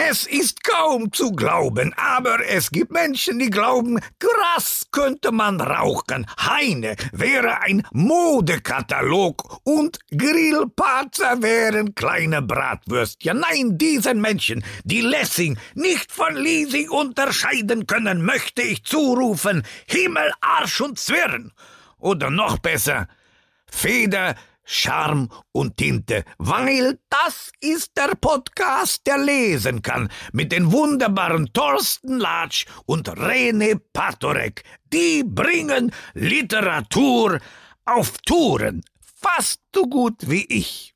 Es ist kaum zu glauben, aber es gibt Menschen, die glauben, Gras könnte man rauchen, Heine wäre ein Modekatalog und Grillparzer wären kleine Bratwürstchen. Nein, diesen Menschen, die Lessing nicht von Leasing unterscheiden können, möchte ich zurufen, Himmel, Arsch und Zwirn. Oder noch besser, Feder, Charme und Tinte, weil das ist der Podcast, der lesen kann, mit den wunderbaren Thorsten Latsch und Rene Patorek. Die bringen Literatur auf Touren, fast so gut wie ich.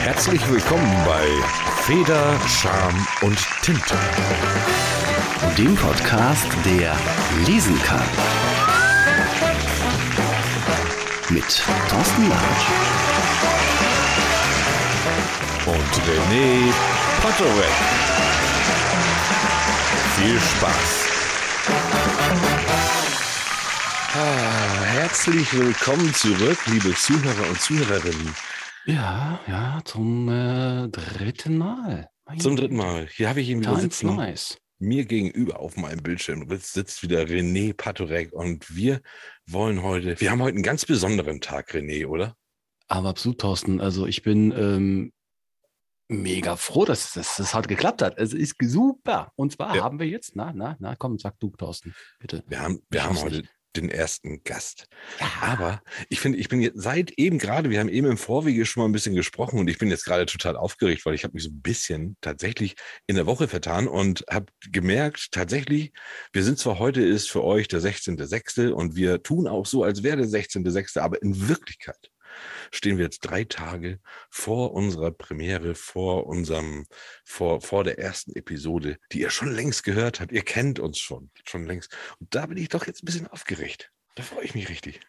Herzlich willkommen bei Feder, Charme und Tinte. Dem Podcast, der lesen kann. Mit Thorsten Latsch. Und René Potterweg. Viel Spaß. Ah, herzlich willkommen zurück, liebe Zuhörer und Zuhörerinnen. Ja, ja, zum äh, dritten Mal. Mein Zum dritten Mal. Hier habe ich ihn wieder Times sitzen. nice. Mir gegenüber auf meinem Bildschirm sitzt wieder René Patorek und wir wollen heute, wir haben heute einen ganz besonderen Tag, René, oder? Aber absolut, Thorsten. Also ich bin ähm, mega froh, dass das, das halt geklappt hat. Es ist super. Und zwar Ja. haben wir jetzt, na, na, na, komm, sag du, Thorsten, bitte. Wir haben, wir haben heute. Den ersten Gast. Ja, Aber ich finde, ich bin jetzt seit eben gerade, wir haben eben im Vorwege schon mal ein bisschen gesprochen und ich bin jetzt gerade total aufgeregt, weil ich habe mich so ein bisschen tatsächlich in der Woche vertan und habe gemerkt, tatsächlich, wir sind zwar heute ist für euch der 16.06. und wir tun auch so, als wäre der 16.06., aber in Wirklichkeit stehen wir jetzt drei Tage vor unserer Premiere, vor unserem, vor, vor der ersten Episode, die ihr schon längst gehört habt. Ihr kennt uns schon, schon längst. Und da bin ich doch jetzt ein bisschen aufgeregt. Da freue ich mich richtig.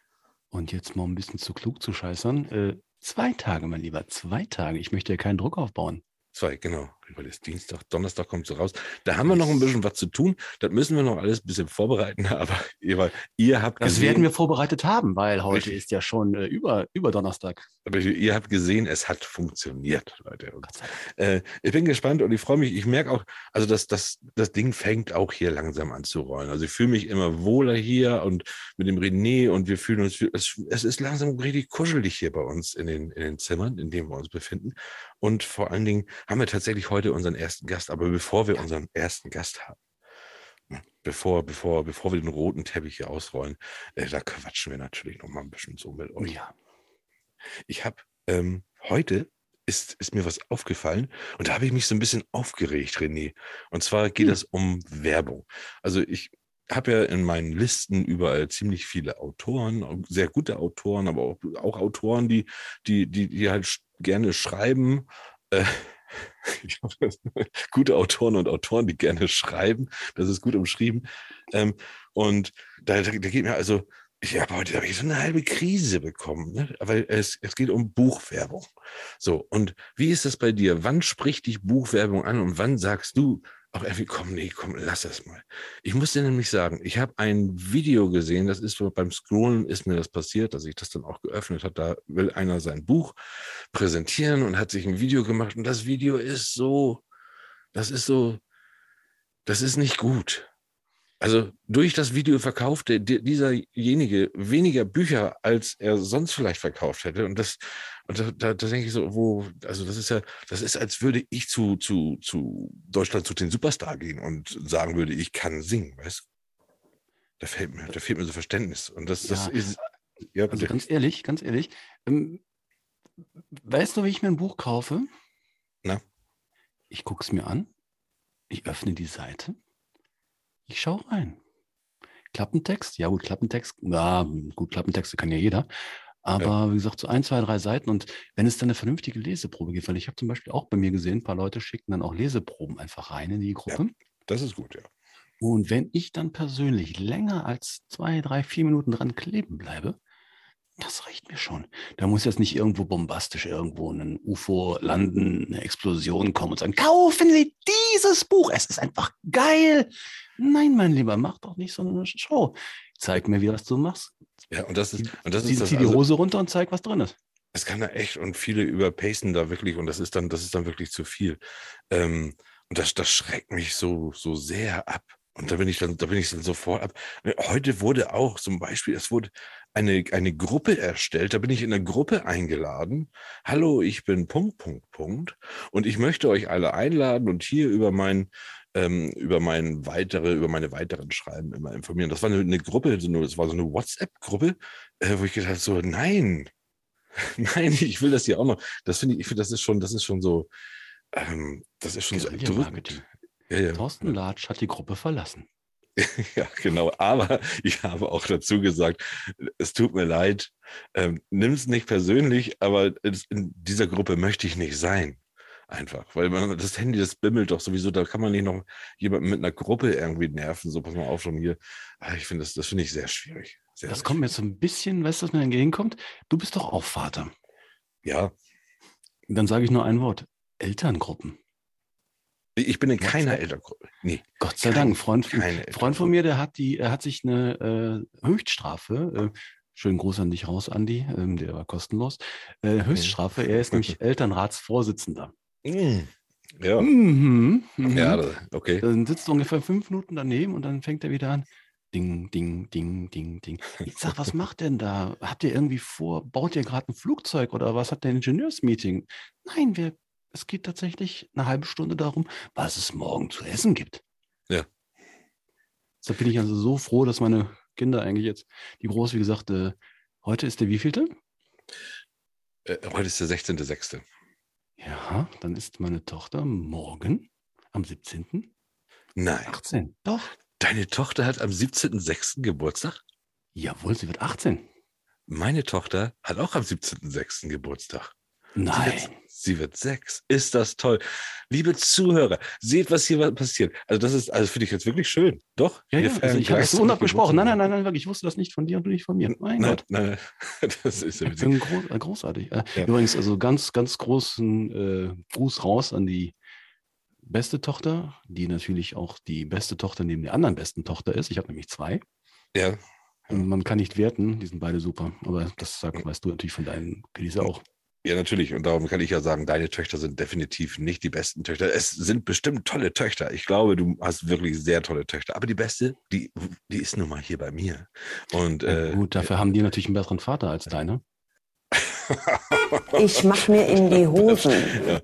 und jetzt mal ein bisschen zu klug zu scheißern. Äh, zwei Tage, mein Lieber, zwei Tage. Ich möchte ja keinen Druck aufbauen. Zwei, genau. Weil es Dienstag, Donnerstag kommt so raus. Da haben wir noch ein bisschen was zu tun. Das müssen wir noch alles ein bisschen vorbereiten. Aber ihr, ihr habt Das gesehen, werden wir vorbereitet haben, weil heute Richtig. ist ja schon äh, über, über Donnerstag. aber ihr habt gesehen, es hat funktioniert, Leute. Und. Äh, ich bin gespannt und ich freue mich. Ich merke auch, also das, das, das Ding fängt auch hier langsam an zu rollen. Also ich fühle mich immer wohler hier und mit dem René und wir fühlen uns, es, es ist langsam richtig kuschelig hier bei uns in den, in den Zimmern, in denen wir uns befinden. Und vor allen Dingen haben wir tatsächlich heute unseren ersten Gast. Aber bevor wir unseren ersten Gast haben, ne, bevor, bevor, bevor wir den roten Teppich hier ausrollen, äh, da quatschen wir natürlich noch mal ein bisschen so mit euch. Ja. Ich habe ähm, heute ist, ist mir was aufgefallen und da habe ich mich so ein bisschen aufgeregt, René. Und zwar geht Hm. es um Werbung. Also ich habe ja in meinen Listen überall ziemlich viele Autoren, sehr gute Autoren, aber auch, auch Autoren, die, die, die, die halt gerne schreiben. Äh, gute Autoren und Autoren, die gerne schreiben. Das ist gut umschrieben. Ähm, und da, da, da geht mir also, ich habe heute hab ich so eine halbe Krise bekommen, ne? weil es, es geht um Buchwerbung. So, und wie ist das bei dir? Wann spricht dich Buchwerbung an und wann sagst du, auch irgendwie, komm, nee, komm, lass das mal. Ich muss dir nämlich sagen, ich habe ein Video gesehen, das ist beim Scrollen ist mir das passiert, dass ich das dann auch geöffnet habe. Da will einer sein Buch präsentieren und hat sich ein Video gemacht und das Video ist so, das ist so, das ist nicht gut. Also durch das Video verkaufte di- dieserjenige weniger Bücher, als er sonst vielleicht verkauft hätte. Und das, und da, da, da denke ich so, wo, also das ist ja, das ist, als würde ich zu, zu, zu Deutschland zu den Superstar gehen und sagen würde, ich kann singen, weißt du? Da fehlt mir, da fehlt mir so Verständnis. Und das, das Ja. ist, ja, Also ganz ehrlich, ganz ehrlich, ähm, weißt du, wie ich mir ein Buch kaufe? Na? Ich gucke es mir an, ich öffne die Seite, ich schaue rein. Klappentext, ja gut, Klappentext, ja gut, Klappentexte kann ja jeder. Aber wie gesagt, so ein, zwei, drei Seiten und wenn es dann eine vernünftige Leseprobe gibt, weil ich habe zum Beispiel auch bei mir gesehen, ein paar Leute schicken dann auch Leseproben einfach rein in die Gruppe. Das ist gut, ja. Und wenn ich dann persönlich länger als zwei, drei, vier Minuten dran kleben bleibe, das reicht mir schon. Da muss jetzt nicht irgendwo bombastisch irgendwo ein UFO landen, eine Explosion kommen und sagen, kaufen Sie dieses Buch, es ist einfach geil. Nein, mein Lieber, mach doch nicht so eine Show. Zeig mir, wie was du machst. Ja, und das ist, und das Zieh, ist das, zieh die also, Hose runter und zeig, was drin ist. Es kann da echt und viele überpacen da wirklich und das ist dann, das ist dann wirklich zu viel. Ähm, und das, das schreckt mich so, so sehr ab. Und da bin ich dann, da bin ich dann sofort ab. Heute wurde auch zum Beispiel, es wurde eine, eine Gruppe erstellt. Da bin ich in eine Gruppe eingeladen. Hallo, ich bin Punkt, Punkt, Punkt. Und ich möchte euch alle einladen und hier über mein, ähm, über mein weitere, über meine weiteren Schreiben immer informieren. Das war eine, eine Gruppe, das war so eine WhatsApp-Gruppe, äh, wo ich gedacht habe, so, nein, nein, ich will das hier auch noch. Das finde ich, ich finde, das ist schon, das ist schon so, ähm, das ist schon so erdrückend. Ja, ja. Thorsten Latsch hat die Gruppe verlassen. ja, genau. Aber ich habe auch dazu gesagt, es tut mir leid, ähm, nimm es nicht persönlich, aber in dieser Gruppe möchte ich nicht sein. Einfach, weil man, das Handy, das bimmelt doch sowieso, da kann man nicht noch jemanden mit einer Gruppe irgendwie nerven. So, pass mal auf schon hier. Ah, ich finde das, das finde ich sehr schwierig. Sehr das kommt mir so ein bisschen, weißt du, was mir entgegenkommt? Du bist doch auch Vater. Ja. Dann sage ich nur ein Wort. Elterngruppen. Ich bin in keiner Elterngruppe. Nee. Gott sei Dank. Freund, Freund von mir, der hat die, er hat sich eine äh, Höchststrafe, äh, schönen Gruß an dich raus, Andi, ähm, der war kostenlos. Äh, Höchststrafe, er ist nämlich Elternratsvorsitzender. Mm. Ja. Mhm, mhm. Ja, okay. Dann sitzt du ungefähr fünf Minuten daneben und dann fängt er wieder an. Ding, ding, ding, ding, ding. Ich sag, was macht denn da? Habt ihr irgendwie vor, baut ihr gerade ein Flugzeug oder was hat der Ingenieursmeeting? Nein, wir es geht tatsächlich eine halbe Stunde darum, was es morgen zu essen gibt. Ja. Deshalb bin ich also so froh, dass meine Kinder eigentlich jetzt, die Große, wie gesagt, äh, heute ist der wievielte? Äh, heute ist der 16.06. Ja, dann ist meine Tochter morgen am 17. Nein. 18. Doch. Deine Tochter hat am 17.06. Geburtstag? Jawohl, sie wird 18. Meine Tochter hat auch am 17.06. Geburtstag. Nein. Sie wird, sie wird, sechs. Ist das toll. Liebe Zuhörer, seht, was hier passiert. Also, das ist, also finde ich jetzt wirklich schön. Doch? Ja, ja. Also ich habe es unabgesprochen. Nein, nein, nein, nein, wirklich. Ich wusste das nicht von dir und du nicht von mir. Mein nein, Gott. Nein, das ist ja groß, äh, großartig. Äh, ja. Übrigens, also ganz, ganz großen äh, Gruß raus an die beste Tochter, die natürlich auch die beste Tochter neben der anderen besten Tochter ist. Ich habe nämlich zwei. Ja. Man kann nicht werten, die sind beide super. Aber das sag, weißt du natürlich von deinen Kiddies auch. Ja, natürlich. Und darum kann ich ja sagen, deine Töchter sind definitiv nicht die besten Töchter. Es sind bestimmt tolle Töchter. Ich glaube, du hast wirklich sehr tolle Töchter. Aber die beste, die, die ist nun mal hier bei mir. Und, äh, gut, dafür haben die natürlich einen besseren Vater als deine. Ich mache mir in die Hosen. Ja,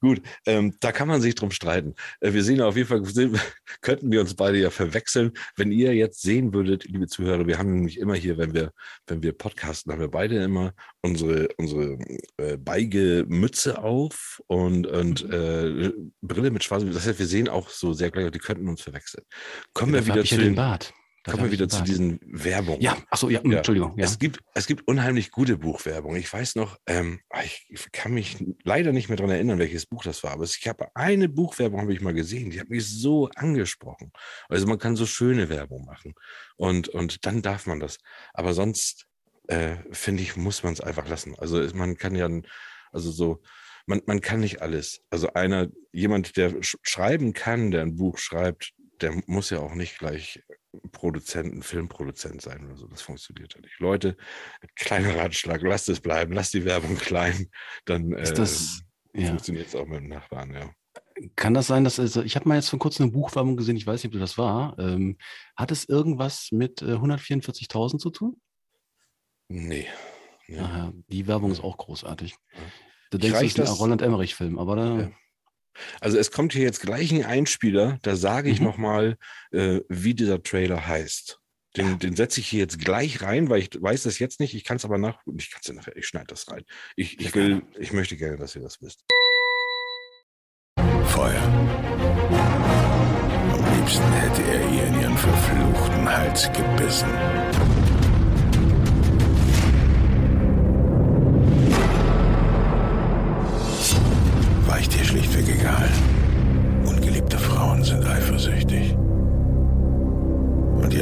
gut, ähm, da kann man sich drum streiten. Äh, wir sehen auf jeden Fall, könnten wir uns beide ja verwechseln. Wenn ihr jetzt sehen würdet, liebe Zuhörer, wir haben nämlich immer hier, wenn wir, wenn wir podcasten, haben wir beide immer unsere, unsere äh, beige Mütze auf und, und mhm. äh, Brille mit schwarzem. Das heißt, wir sehen auch so sehr gleich, die könnten uns verwechseln. Kommen wir wieder zu den Bart. Kommen wir wieder zu diesen Werbungen. Ja, achso, ja, ja, Entschuldigung. Ja. Es, gibt, es gibt unheimlich gute Buchwerbung. Ich weiß noch, ähm, ich kann mich leider nicht mehr daran erinnern, welches Buch das war, aber ich habe eine Buchwerbung habe ich mal gesehen, die hat mich so angesprochen. Also man kann so schöne Werbung machen und, und dann darf man das. Aber sonst, äh, finde ich, muss man es einfach lassen. Also man kann ja, also so, man, man kann nicht alles. Also einer, jemand, der schreiben kann, der ein Buch schreibt, der muss ja auch nicht gleich Produzent, ein Filmproduzent sein oder so. Das funktioniert ja nicht. Leute, kleiner Ratschlag, lasst es bleiben, lasst die Werbung klein, dann äh, ja. funktioniert es auch mit dem Nachbarn, ja. Kann das sein, dass also ich habe mal jetzt vor kurzem eine Buchwerbung gesehen, ich weiß nicht, ob das war. Ähm, hat es irgendwas mit äh, 144.000 zu tun? Nee. nee. Aha, die Werbung ist auch großartig. Ja. Da denkst du, das ist ein Roland Emmerich-Film, aber da. Also es kommt hier jetzt gleich ein Einspieler, da sage ich mhm. nochmal, äh, wie dieser Trailer heißt. Den, ja. den setze ich hier jetzt gleich rein, weil ich weiß das jetzt nicht. Ich kann es aber nach, ich kann es ja nachher, ich schneide das rein. Ich, ich will, ich möchte gerne, dass ihr das wisst. Feuer. Am liebsten hätte er ihr in ihren verfluchten Hals gebissen.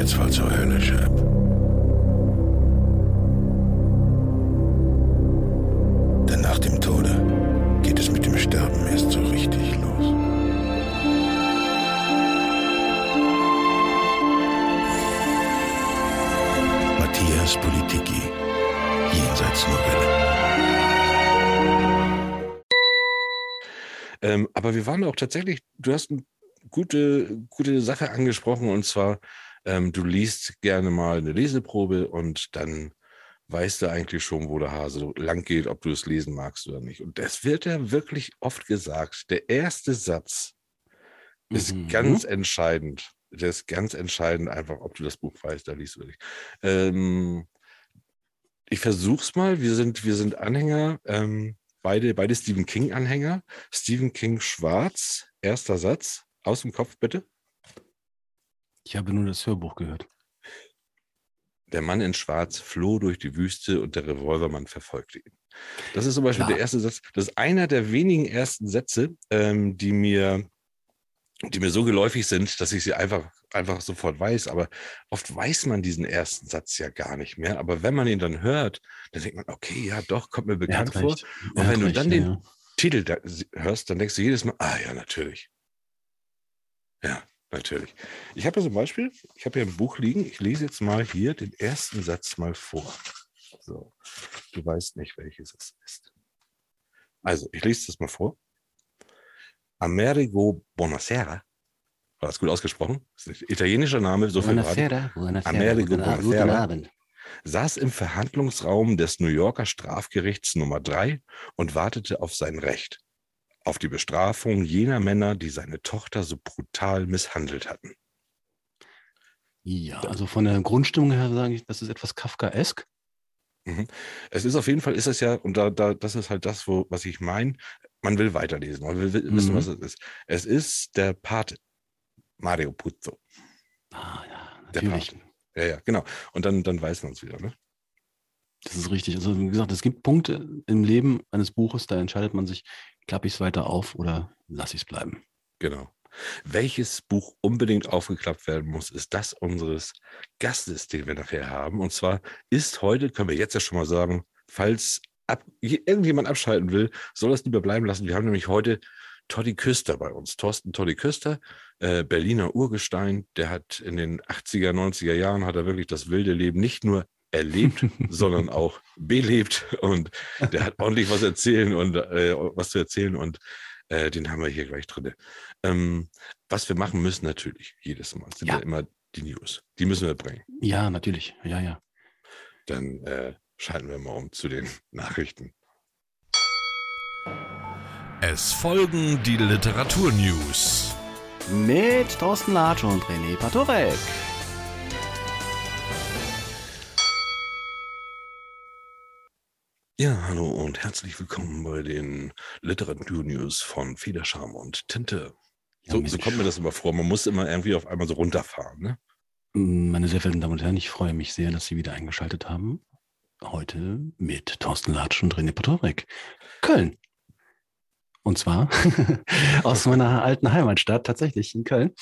jetzt voll zur Hölle, Chap. Denn nach dem Tode geht es mit dem Sterben erst so richtig los. Matthias Politiki, jenseits Novelle. Ähm, aber wir waren auch tatsächlich, du hast ein gute, gute Sache angesprochen und zwar ähm, du liest gerne mal eine Leseprobe und dann weißt du eigentlich schon, wo der Hase lang geht, ob du es lesen magst oder nicht. Und das wird ja wirklich oft gesagt. Der erste Satz ist Mhm. ganz entscheidend. Der ist ganz entscheidend, einfach, ob du das Buch weißt, da liest oder nicht. Ähm, ich versuch's mal. Wir sind, wir sind Anhänger, ähm, beide, beide Stephen King-Anhänger. Stephen King Schwarz, erster Satz. Aus dem Kopf bitte. Ich habe nur das Hörbuch gehört. Der Mann in Schwarz floh durch die Wüste und der Revolvermann verfolgte ihn. Das ist zum Beispiel Klar. der erste Satz. Das ist einer der wenigen ersten Sätze, ähm, die mir, die mir so geläufig sind, dass ich sie einfach, einfach sofort weiß. Aber oft weiß man diesen ersten Satz ja gar nicht mehr. Aber wenn man ihn dann hört, dann denkt man, okay, ja, doch, kommt mir bekannt vor. Und hat wenn du recht, dann ja, den- ja. Titel da hörst, dann denkst du jedes Mal, ah ja, natürlich. Ja, natürlich. Ich habe ja zum Beispiel, ich habe hier ein Buch liegen, ich lese jetzt mal hier den ersten Satz mal vor. So, du weißt nicht, welches es ist. Also, ich lese das mal vor. Amerigo Bonacera, war das gut ausgesprochen? Das ist ein italienischer Name, so viel verraten. Buonasera, buonasera, Amerigo Ab- guten. Abend. saß im Verhandlungsraum des New Yorker Strafgerichts Nummer 3 und wartete auf sein Recht, auf die Bestrafung jener Männer, die seine Tochter so brutal misshandelt hatten. Ja, also von der Grundstimmung her sage ich, das ist etwas Kafkaesk. Es ist auf jeden Fall, ist es ja, und da, da, das ist halt das, wo, was ich meine, man will weiterlesen, man will wi- wissen, Mhm. was es ist. Es ist der Pate, Mario Puzo. Ah, ja, Der natürlich. Ja, ja, genau. Und dann, dann weiß man es wieder, ne? Das ist richtig. Also wie gesagt, es gibt Punkte im Leben eines Buches, da entscheidet man sich, klappe ich es weiter auf oder lasse ich es bleiben. Genau. Welches Buch unbedingt aufgeklappt werden muss, ist das unseres Gastes, den wir nachher haben. Und zwar ist heute, können wir jetzt ja schon mal sagen, falls ab, irgendjemand abschalten will, soll das lieber bleiben lassen. Wir haben nämlich heute Toddy Küster bei uns. Thorsten Toddy Küster, äh, Berliner Urgestein, der hat in den 80er, 90er Jahren hat er wirklich das wilde Leben nicht nur erlebt, sondern auch belebt und der hat ordentlich was erzählen und äh, was zu erzählen und äh, den haben wir hier gleich drin. Ähm, was wir machen müssen natürlich jedes Mal sind ja. Ja. immer die News. Die müssen wir bringen. Ja, natürlich. Ja, ja. Dann äh, schalten wir mal um zu den Nachrichten. Es folgen die Literaturnews. Mit Thorsten Latsch und René Patorek. Ja, hallo und herzlich willkommen bei den Literaturnews von Federscham und Tinte. Ja, So, Mensch. so kommt mir das immer vor. Man muss immer irgendwie auf einmal so runterfahren. Ne? Meine sehr verehrten Damen und Herren, ich freue mich sehr, dass Sie wieder eingeschaltet haben. Heute mit Thorsten Latsch und René Patorek. Köln. Und zwar aus meiner alten Heimatstadt, tatsächlich in Köln.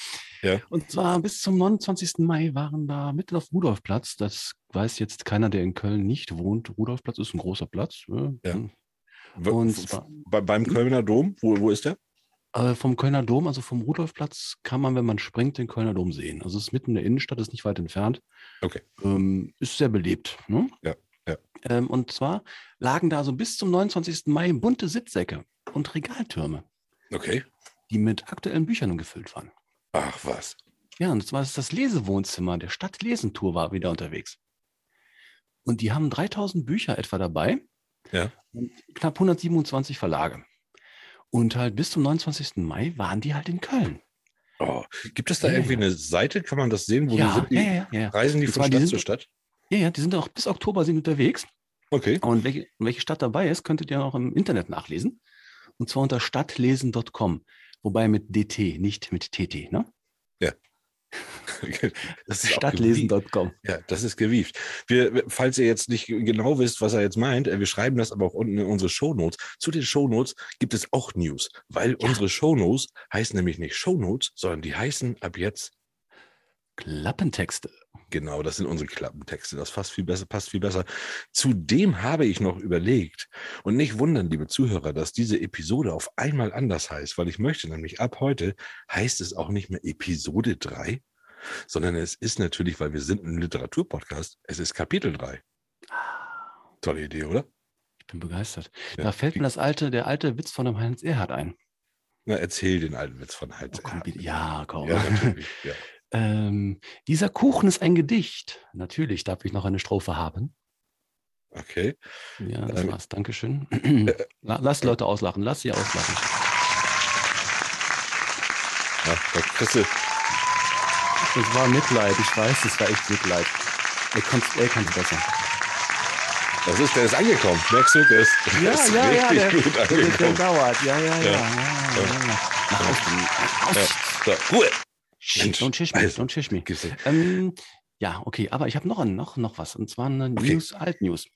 Ja. Und zwar bis zum 29. Mai waren da mitten auf Rudolfplatz. Das weiß jetzt keiner, der in Köln nicht wohnt. Rudolfplatz ist ein großer Platz. äh, Ja. W- Und zwar- bei, beim Kölner Dom, wo, wo ist der? Äh, vom Kölner Dom, also vom Rudolfplatz, kann man, wenn man springt, den Kölner Dom sehen. Also es ist mitten in der Innenstadt, ist nicht weit entfernt. Okay. Ähm, ist sehr belebt. Ne? Ja, ja. Ähm, und zwar lagen da so bis zum 29. Mai bunte Sitzsäcke und Regaltürme, Okay. die mit aktuellen Büchern gefüllt waren. Ach was. Ja, und zwar ist das Lesewohnzimmer der Stadt Lesentour war wieder unterwegs. Und die haben 3000 Bücher etwa dabei. Ja. Und knapp 127 Verlage. Und halt bis zum 29. Mai waren die halt in Köln. Oh, gibt es da Ja, irgendwie ja. eine Seite? Kann man das sehen? Wo die ja, sind? Die, ja, ja, ja, ja. Reisen die von die Stadt sind- zu Stadt? Ja, ja, die sind auch bis Oktober sind unterwegs. Okay. Und welche, welche Stadt dabei ist, könntet ihr auch im Internet nachlesen. Und zwar unter stadtlesen.com. Wobei mit DT, nicht mit TT, ne? Das ist. Stadtlesen.com. Ja, das ist gewieft. Wir, falls ihr jetzt nicht genau wisst, was er jetzt meint, äh, wir schreiben das aber auch unten in unsere Shownotes. Zu den Shownotes gibt es auch News, weil unsere Shownotes heißen nämlich nicht Shownotes, sondern die heißen ab jetzt Klappentexte. Genau, das sind unsere Klappentexte. Das passt viel besser, passt viel besser. Zudem habe ich noch überlegt und nicht wundern, liebe Zuhörer, dass diese Episode auf einmal anders heißt, weil ich möchte nämlich ab heute heißt es auch nicht mehr Episode 3, sondern es ist natürlich, weil wir sind ein Literaturpodcast, es ist Kapitel 3. Tolle Idee, oder? Ich bin begeistert. Ja, da fällt mir das alte, der alte Witz von dem Heinz Erhard ein. Na, erzähl den alten Witz von Heinz. Oh, komm, bitte. ja, komm. Ja, natürlich. Ja. Ähm, dieser Kuchen ist ein Gedicht. Natürlich darf ich noch eine Strophe haben. Okay. Ja, das war's. Dankeschön. La- Lass die Leute auslachen. Lass sie auslachen. Ja, Das war Mitleid. Ich weiß, das war echt Mitleid. Er kann kann's besser. das ist, der ist angekommen. Merkst du, der ist, der ist richtig der, gut der, der, angekommen. dauert. Ja, ja, ja. Ja. ja, ja, ja. Mach aus, mach Ja. aus. So, Ruhe. Shit, Don't schish me, Also, don't gibt's nicht. Ähm, ja, okay, aber ich habe noch, noch, noch was. Und zwar eine Okay. News, Alt-News.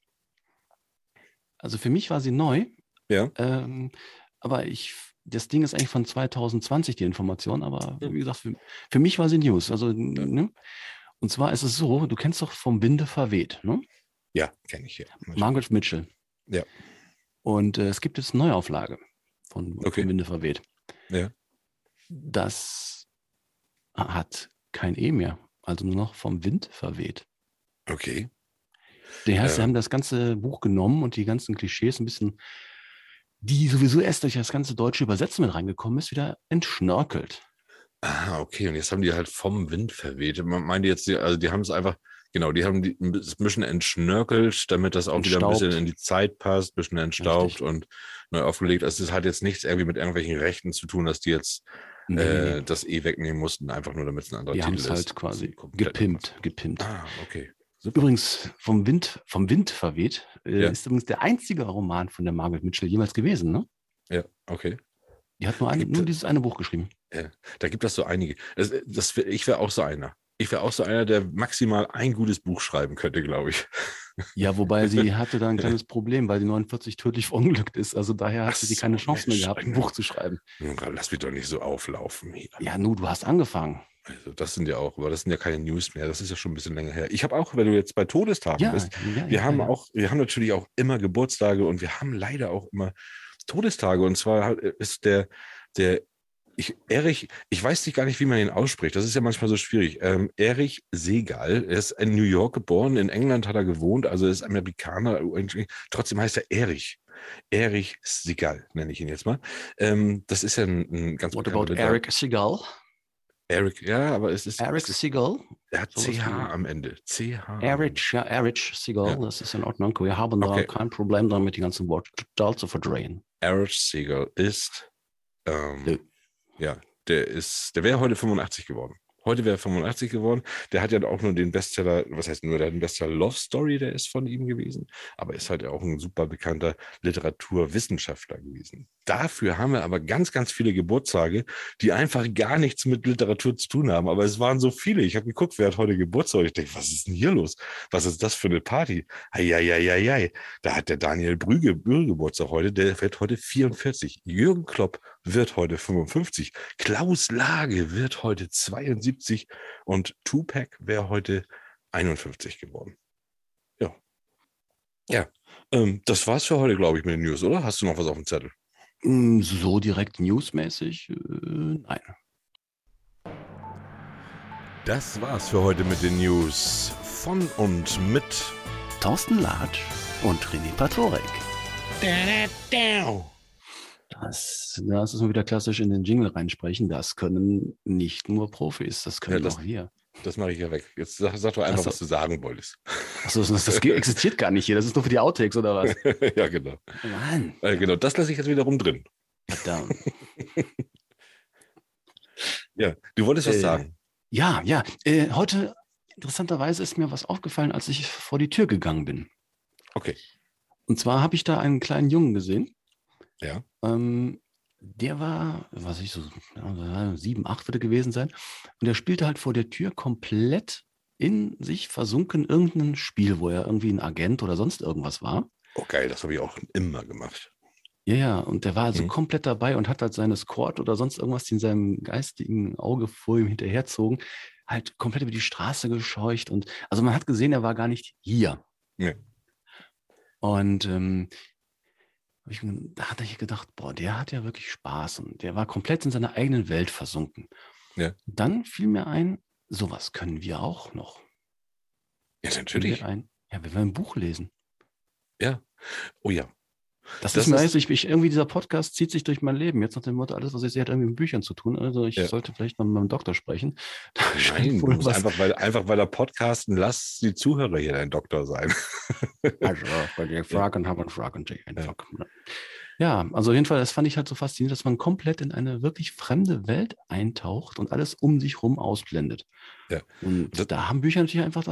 Also für mich war sie neu. Ja. Ähm, aber ich, das Ding ist eigentlich von 2020, die Information. Aber wie gesagt, für, für mich war sie News. Also, ne? Und zwar ist es so, du kennst doch vom Winde verweht, ne? Ja, kenne ich hier. Margaret Mitchell. Ja. Und äh, es gibt jetzt eine Neuauflage von, Okay. vom Winde verweht. Ja. Das hat kein E mehr. Also nur noch vom Wind verweht. Okay. Der heißt, sie Ja. haben das ganze Buch genommen und die ganzen Klischees ein bisschen, die sowieso erst durch das ganze deutsche Übersetzen mit reingekommen ist, wieder entschnörkelt. Ah, okay. Und jetzt haben die halt vom Wind verweht. Man meint jetzt, also die haben es einfach, genau, die haben die ein bisschen entschnörkelt, damit das auch wieder ein Entstaubt. bisschen in die Zeit passt, ein bisschen entstaubt Richtig. und neu aufgelegt. Also es hat jetzt nichts irgendwie mit irgendwelchen Rechten zu tun, dass die jetzt Nee, äh, das eh wegnehmen mussten, einfach nur damit es ein anderer die haben Titel es ist. halt quasi gepimpt, gepimpt. Ah, okay. Super. Übrigens, vom Wind, vom Wind verweht, äh, Ja. ist übrigens der einzige Roman von der Margaret Mitchell jemals gewesen. Ne? Ja, okay. Die hat nur, ein, Gibt nur es- dieses eine Buch geschrieben. Da gibt es so einige. Das, das, ich wäre auch so einer. Ich wäre auch so einer, der maximal ein gutes Buch schreiben könnte, glaube ich. Ja, wobei sie hatte da ein kleines Problem, weil die 49 tödlich verunglückt ist. Also daher hatte Ach sie keine Chance mehr gehabt, ein. Buch zu schreiben. Lass mich doch nicht so auflaufen hier. Ja, nu, du hast angefangen. Also das sind ja auch, aber das sind ja keine News mehr. Das ist ja schon ein bisschen länger her. Ich habe auch, wenn du jetzt bei Todestagen Ja, bist, ja, wir ja, haben auch, wir haben natürlich auch immer Geburtstage und wir haben leider auch immer Todestage. Und zwar ist der, der, ich, Erich, ich weiß nicht gar nicht, wie man ihn ausspricht. Das ist ja manchmal so schwierig. Ähm, Erich Segal, er ist in New York geboren, in England hat er gewohnt, also er ist Amerikaner. Trotzdem heißt er Erich. Erich Segal, nenne ich ihn jetzt mal. Ähm, das ist ja ein, ein ganz What about Eric Segal? Eric, ja, aber es ist. Eric Segal? er hat sowas CH am Ende. CH. am Eric, ja, Eric Segal, Ja. das ist in Ordnung. Wir haben da Okay. kein Problem damit, die ganzen Worte total zu verdrehen. Eric Segal ist, ähm. Ja, der ist, der wäre heute 85 geworden. Heute wäre er 85 geworden. Der hat ja auch nur den Bestseller, was heißt nur, der den Bestseller Love Story, der ist von ihm gewesen. Aber ist halt auch ein super bekannter Literaturwissenschaftler gewesen. Dafür haben wir aber ganz, ganz viele Geburtstage, die einfach gar nichts mit Literatur zu tun haben. Aber es waren so viele. Ich habe geguckt, wer hat heute Geburtstag. Ich denke, was ist denn hier los? Was ist das für eine Party? Eieieiei. Da hat der Daniel Brügge Geburtstag heute. Der wird heute 44. Jürgen Klopp wird heute 55. Klaus Lage wird heute 72 und Tupac wäre heute 51 geworden. Ja. Ja. Ähm, das war's für heute, glaube ich, mit den News, oder? Hast du noch was auf dem Zettel? Mm, So direkt newsmäßig? Äh, nein. Das war's für heute mit den News. Von und mit Thorsten Latsch und René Patorek. Das, das ist mal wieder klassisch in den Jingle reinsprechen. Das können nicht nur Profis, das können Ja, das- auch wir. Das mache ich ja weg. Jetzt sag, sag doch einfach, Ach so. was du sagen wolltest. Achso, das, das existiert gar nicht hier. Das ist nur für die Outtakes oder was? ja, genau. Mann. Äh, genau, das lasse ich jetzt wiederum drin. Verdammt. Ja, du wolltest was Äh, sagen. Ja, ja. Äh, heute, interessanterweise, ist mir was aufgefallen, als ich vor die Tür gegangen bin. Okay. Und zwar habe ich da einen kleinen Jungen gesehen. Ja. Ähm, der war, was ich so, sieben, acht würde gewesen sein. Und der spielte halt vor der Tür komplett in sich versunken irgendein Spiel, wo er irgendwie ein Agent oder sonst irgendwas war. Oh, geil, das habe ich auch immer gemacht. Ja, ja, und der war also Mhm. komplett dabei und hat halt seine Squad oder sonst irgendwas, die in seinem geistigen Auge vor ihm hinterherzogen, halt komplett über die Straße gescheucht. Und also man hat gesehen, er war gar nicht hier. Ja. Und ähm, ich, da hatte ich gedacht, boah, der hat ja wirklich Spaß und der war komplett in seiner eigenen Welt versunken. Ja. Dann fiel mir ein, sowas können wir auch noch. Ja, natürlich. Ein, ja, wir werden ein Buch lesen. Ja. Oh ja. Das, Das ist mir eigentlich, ich, ich, irgendwie dieser Podcast zieht sich durch mein Leben. Jetzt nach dem Motto, alles, was ich sehe, hat irgendwie mit Büchern zu tun. Also ich Ja. sollte vielleicht mal mit meinem Doktor sprechen. Da Nein, du musst einfach, weil, einfach weil er podcasten, lass die Zuhörer hier dein Doktor sein. Also, wenn ihr Fragen haben, fragen Sie Ja. einfach. Ja, also jedenfalls, das fand ich halt so faszinierend, dass man komplett in eine wirklich fremde Welt eintaucht und alles um sich rum ausblendet. Ja. Und Das- da haben Bücher natürlich einfach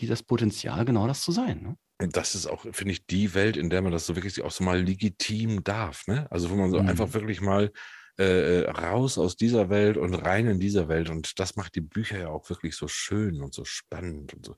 die das Potenzial, genau das zu sein. Ne? Das ist auch, finde ich, die Welt, in der man das so wirklich auch so mal legitim darf. Ne? Also wo man so Mhm. einfach wirklich mal äh, raus aus dieser Welt und rein in dieser Welt. Und das macht die Bücher ja auch wirklich so schön und so spannend und so.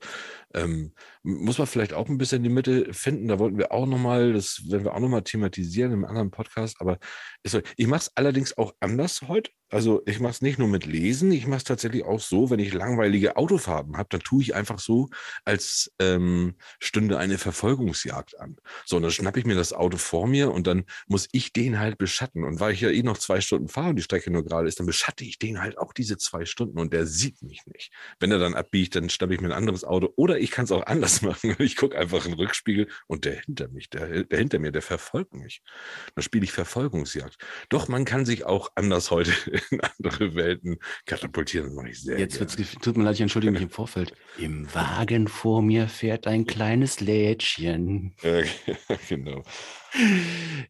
Ähm, muss man vielleicht auch ein bisschen die Mitte finden. Da wollten wir auch nochmal, das werden wir auch nochmal thematisieren im anderen Podcast. Aber ist ich mache es allerdings auch anders heute. Also ich mache es nicht nur mit Lesen, ich mache es tatsächlich auch so, wenn ich langweilige Autofahrten habe, dann tue ich einfach so, als ähm, stünde eine Verfolgungsjagd an. So, und dann schnappe ich mir das Auto vor mir und dann muss ich den halt beschatten. Und weil ich ja eh noch zwei Stunden fahre und die Strecke nur gerade ist, dann beschatte ich den halt auch diese zwei Stunden und der sieht mich nicht. Wenn er dann abbiegt, dann schnappe ich mir ein anderes Auto. Oder ich kann es auch anders machen. Ich gucke einfach in den Rückspiegel und der hinter mich, der, der hinter mir, der verfolgt mich. Dann spiele ich Verfolgungsjagd. Doch man kann sich auch anders heute in andere Welten katapultieren. Mache ich sehr Jetzt wird's, tut mir leid, ich entschuldige mich im Vorfeld. Im Wagen vor mir fährt ein kleines Lädchen. Genau.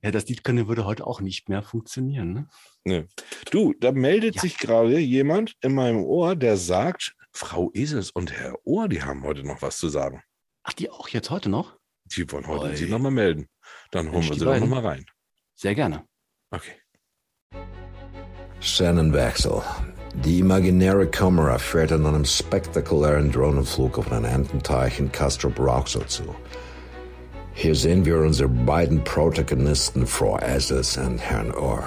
Ja, das Lied könnte, würde heute auch nicht mehr funktionieren. Ne? Ne. Du, da meldet Ja. sich gerade jemand in meinem Ohr, der sagt, Frau Esels und Herr Ohr, die haben heute noch was zu sagen. Ach, die auch jetzt heute noch? Die wollen heute Oi. sich nochmal melden. Dann holen Mensch, wir sie doch nochmal rein. Sehr gerne. Okay. Szenenwechsel. Die imaginäre Kamera fährt an einem spektakulären Drohnenflug auf einen Ententeich in Castro Brauxel zu. Hier sehen wir unsere beiden Protagonisten, Frau Essels und Herrn Ohr.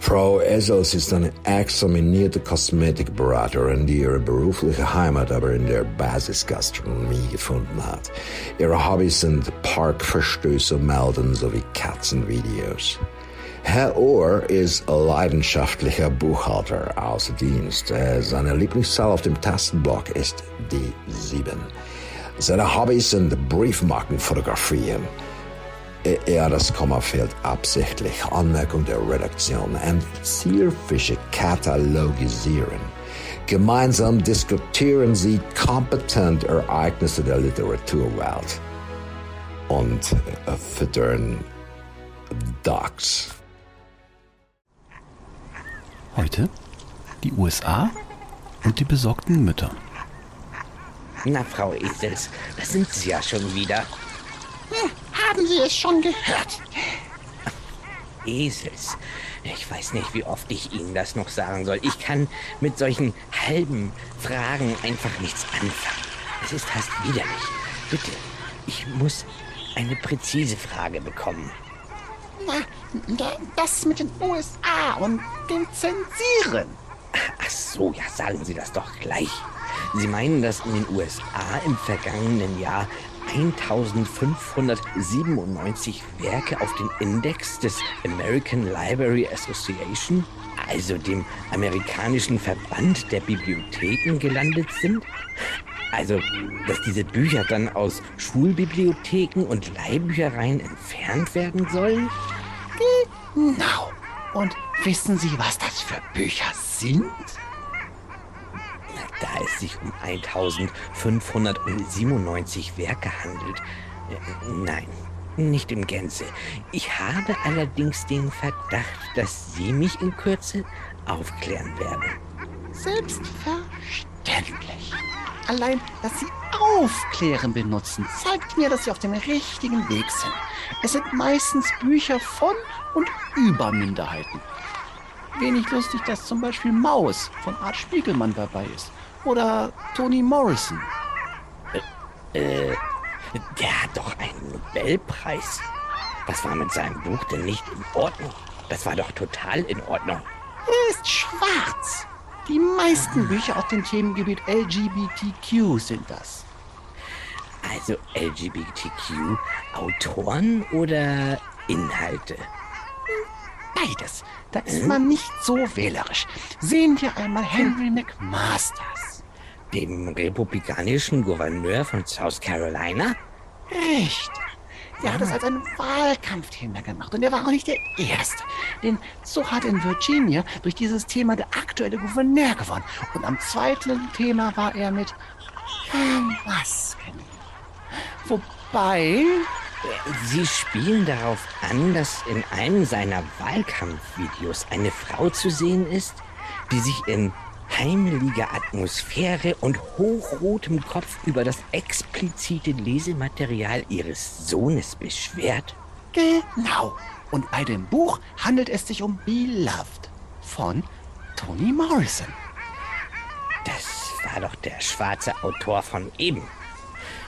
Frau Essels ist eine examinierte Kosmetikberaterin, die ihre berufliche Heimat aber in der Basisgastronomie gefunden hat. Ihre Hobbys sind Parkverstöße melden sowie Katzenvideos. Herr Ohr ist leidenschaftlicher Buchhalter außer Dienst. Äh, Seine Lieblingszahl auf dem Tastenblock ist die 7. Seine Hobbys sind Briefmarken fotografieren. Äh, Ja, das Komma fehlt absichtlich. Anmerkung der Redaktion. Und Zierfische katalogisieren. Gemeinsam diskutieren sie kompetent Ereignisse der Literaturwelt. Und füttern Ducks. Heute die USA und die besorgten Mütter. Na, Frau Esels, da sind Sie ja schon wieder. Haben Sie es schon gehört? Esels. Ich weiß nicht, wie oft ich Ihnen das noch sagen soll. Ich kann mit solchen halben Fragen einfach nichts anfangen. Es ist fast widerlich. Bitte, ich muss eine präzise Frage bekommen. Na, da- das mit den USA und dem Zensieren. Ach so, ja, sagen Sie das doch gleich. Sie meinen, dass in den USA im vergangenen Jahr 1597 Werke auf den Index des American Library Association, also dem amerikanischen Verband der Bibliotheken, gelandet sind? Also, dass diese Bücher dann aus Schulbibliotheken und Leihbüchereien entfernt werden sollen? Genau. Und wissen Sie, was das für Bücher sind? Da es sich um 1597 Werke handelt. Äh, Nein, nicht in Gänze. Ich habe allerdings den Verdacht, dass Sie mich in Kürze aufklären werden. Selbstverständlich. Allein, dass Sie aufklären benutzen, zeigt mir, dass Sie auf dem richtigen Weg sind. Es sind meistens Bücher von und über Minderheiten. Wenig lustig, dass zum Beispiel Maus von Art Spiegelmann dabei ist. Oder Toni Morrison. Äh, der hat doch einen Nobelpreis. Was war mit seinem Buch denn nicht in Ordnung? Das war doch total in Ordnung. Er ist schwarz. Die meisten Bücher auf dem Themengebiet LGBTQ sind das. Also LGBTQ, Autoren oder Inhalte? Beides. Da ist man nicht so wählerisch. Sehen wir einmal Henry McMasters. Dem republikanischen Gouverneur von South Carolina? Richtig. Der hat es als ein Wahlkampfthema gemacht und er war auch nicht der Erste. Denn so hat in Virginia durch dieses Thema der aktuelle Gouverneur gewonnen. Und am zweiten Thema war er mit Masken. Wobei, Sie spielen darauf an, dass in einem seiner Wahlkampfvideos eine Frau zu sehen ist, die sich in heimeliger Atmosphäre und hochrotem Kopf über das explizite Lesematerial ihres Sohnes beschwert. genau. Und bei dem Buch handelt es sich um Beloved von Toni Morrison. Das war doch der schwarze Autor von eben.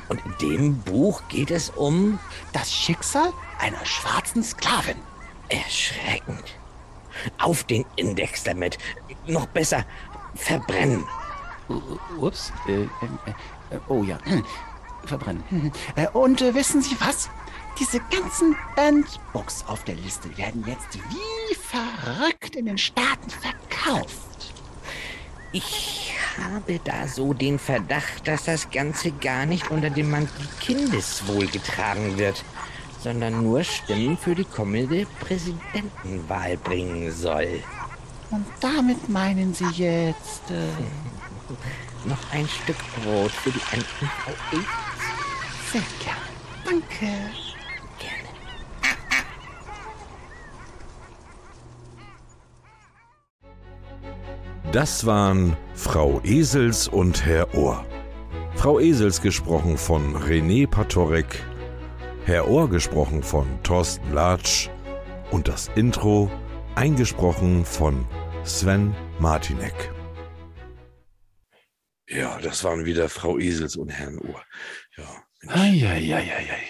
Und in dem Buch geht es um Das Schicksal einer schwarzen Sklavin. erschreckend. Auf den Index damit. Noch besser, verbrennen. Ups. Äh, äh, äh, oh ja. Verbrennen. Äh, Und äh, wissen Sie was? Diese ganzen Bandbooks auf der Liste werden jetzt wie verrückt in den Staaten verkauft. Ich habe da so den Verdacht, dass das Ganze gar nicht unter dem Mantel Kindeswohl getragen wird, sondern nur Stimmen für die kommende Präsidentenwahl bringen soll. Und damit meinen Sie jetzt... Äh, Noch ein Stück Brot für die Enten, Frau sehr gern. Danke. Gerne. Das waren Frau Esels und Herr Ohr. Frau Esels gesprochen von René Patorek, Herr Ohr gesprochen von Thorsten Latsch und das Intro eingesprochen von Sven Martinek. Ja, das waren wieder Frau Esels und Herrn Ohr. Ja. Eieieiei.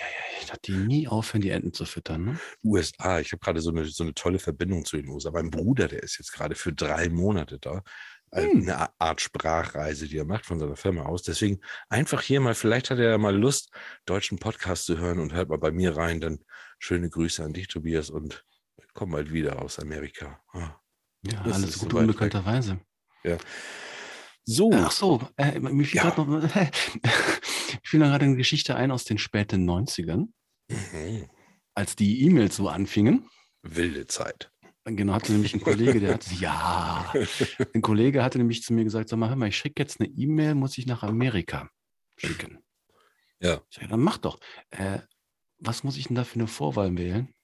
Dass die nie aufhören, die Enten zu füttern. Ne? USA. Ich habe gerade so eine, so eine tolle Verbindung zu den USA. Mein Bruder, der ist jetzt gerade für drei Monate da. Also Hm. Eine Art Sprachreise, die er macht von seiner Firma aus. Deswegen einfach hier mal, vielleicht hat er ja mal Lust, deutschen Podcast zu hören und hört mal bei mir rein. Dann schöne Grüße an dich, Tobias, und komm bald wieder aus Amerika. Ah. Ja, alles gut so unbekannterweise. So, Ach so, äh, mir fiel Ja. gerade noch, fiel gerade eine Geschichte ein aus den späten 90ern, mhm. als die E-Mails so anfingen. wilde Zeit. Genau, hatte nämlich ein Kollege, der hat, ja, ein Kollege hatte nämlich zu mir gesagt, sag mal, hör mal, ich schicke jetzt eine E-Mail, muss ich nach Amerika schicken. Ja. Ich sage, dann mach doch. Äh, was muss ich denn da für eine Vorwahl wählen?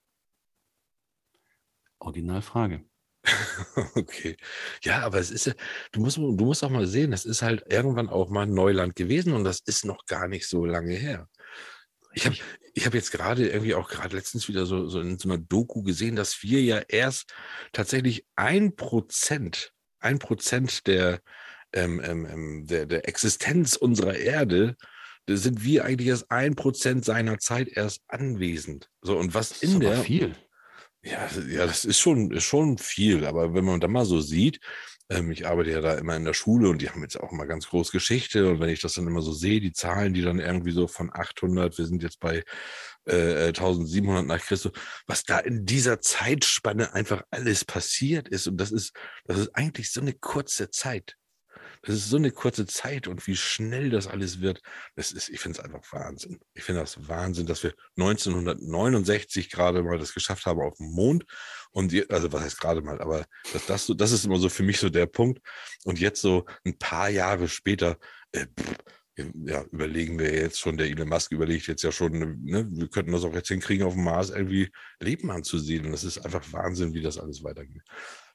Originalfrage. Okay. Ja, aber es ist, ja- du musst, du musst auch mal sehen, das ist halt irgendwann auch mal Neuland gewesen und das ist noch gar nicht so lange her. Ich habe ich hab jetzt gerade irgendwie auch gerade letztens wieder so, so in so einer Doku gesehen, dass wir ja erst tatsächlich ein Prozent, ein Prozent der, ähm, ähm, ähm, der, der Existenz unserer Erde, sind wir eigentlich erst ein Prozent seiner Zeit erst anwesend. So, und was in der, viel. Ja, ja, das ist schon, ist schon viel. Aber wenn man da mal so sieht, ähm, ich arbeite ja da immer in der Schule und die haben jetzt auch mal ganz groß Geschichte. Und wenn ich das dann immer so sehe, die Zahlen, die dann irgendwie so von 800, wir sind jetzt bei äh, 1700 nach Christus, was da in dieser Zeitspanne einfach alles passiert ist. Und das ist, das ist eigentlich so eine kurze Zeit. Das ist so eine kurze Zeit und wie schnell das alles wird, das ist, ich finde es einfach Wahnsinn. Ich finde das Wahnsinn, dass wir 1969 gerade mal das geschafft haben auf dem Mond. Und je, also was heißt gerade mal, aber das, das, so, das ist immer so für mich so der Punkt. Und jetzt so ein paar Jahre später, äh, ja, überlegen wir jetzt schon, der Elon Musk überlegt jetzt ja schon, ne, wir könnten das auch jetzt hinkriegen, auf dem Mars irgendwie Leben anzusiedeln. Das ist einfach Wahnsinn, wie das alles weitergeht.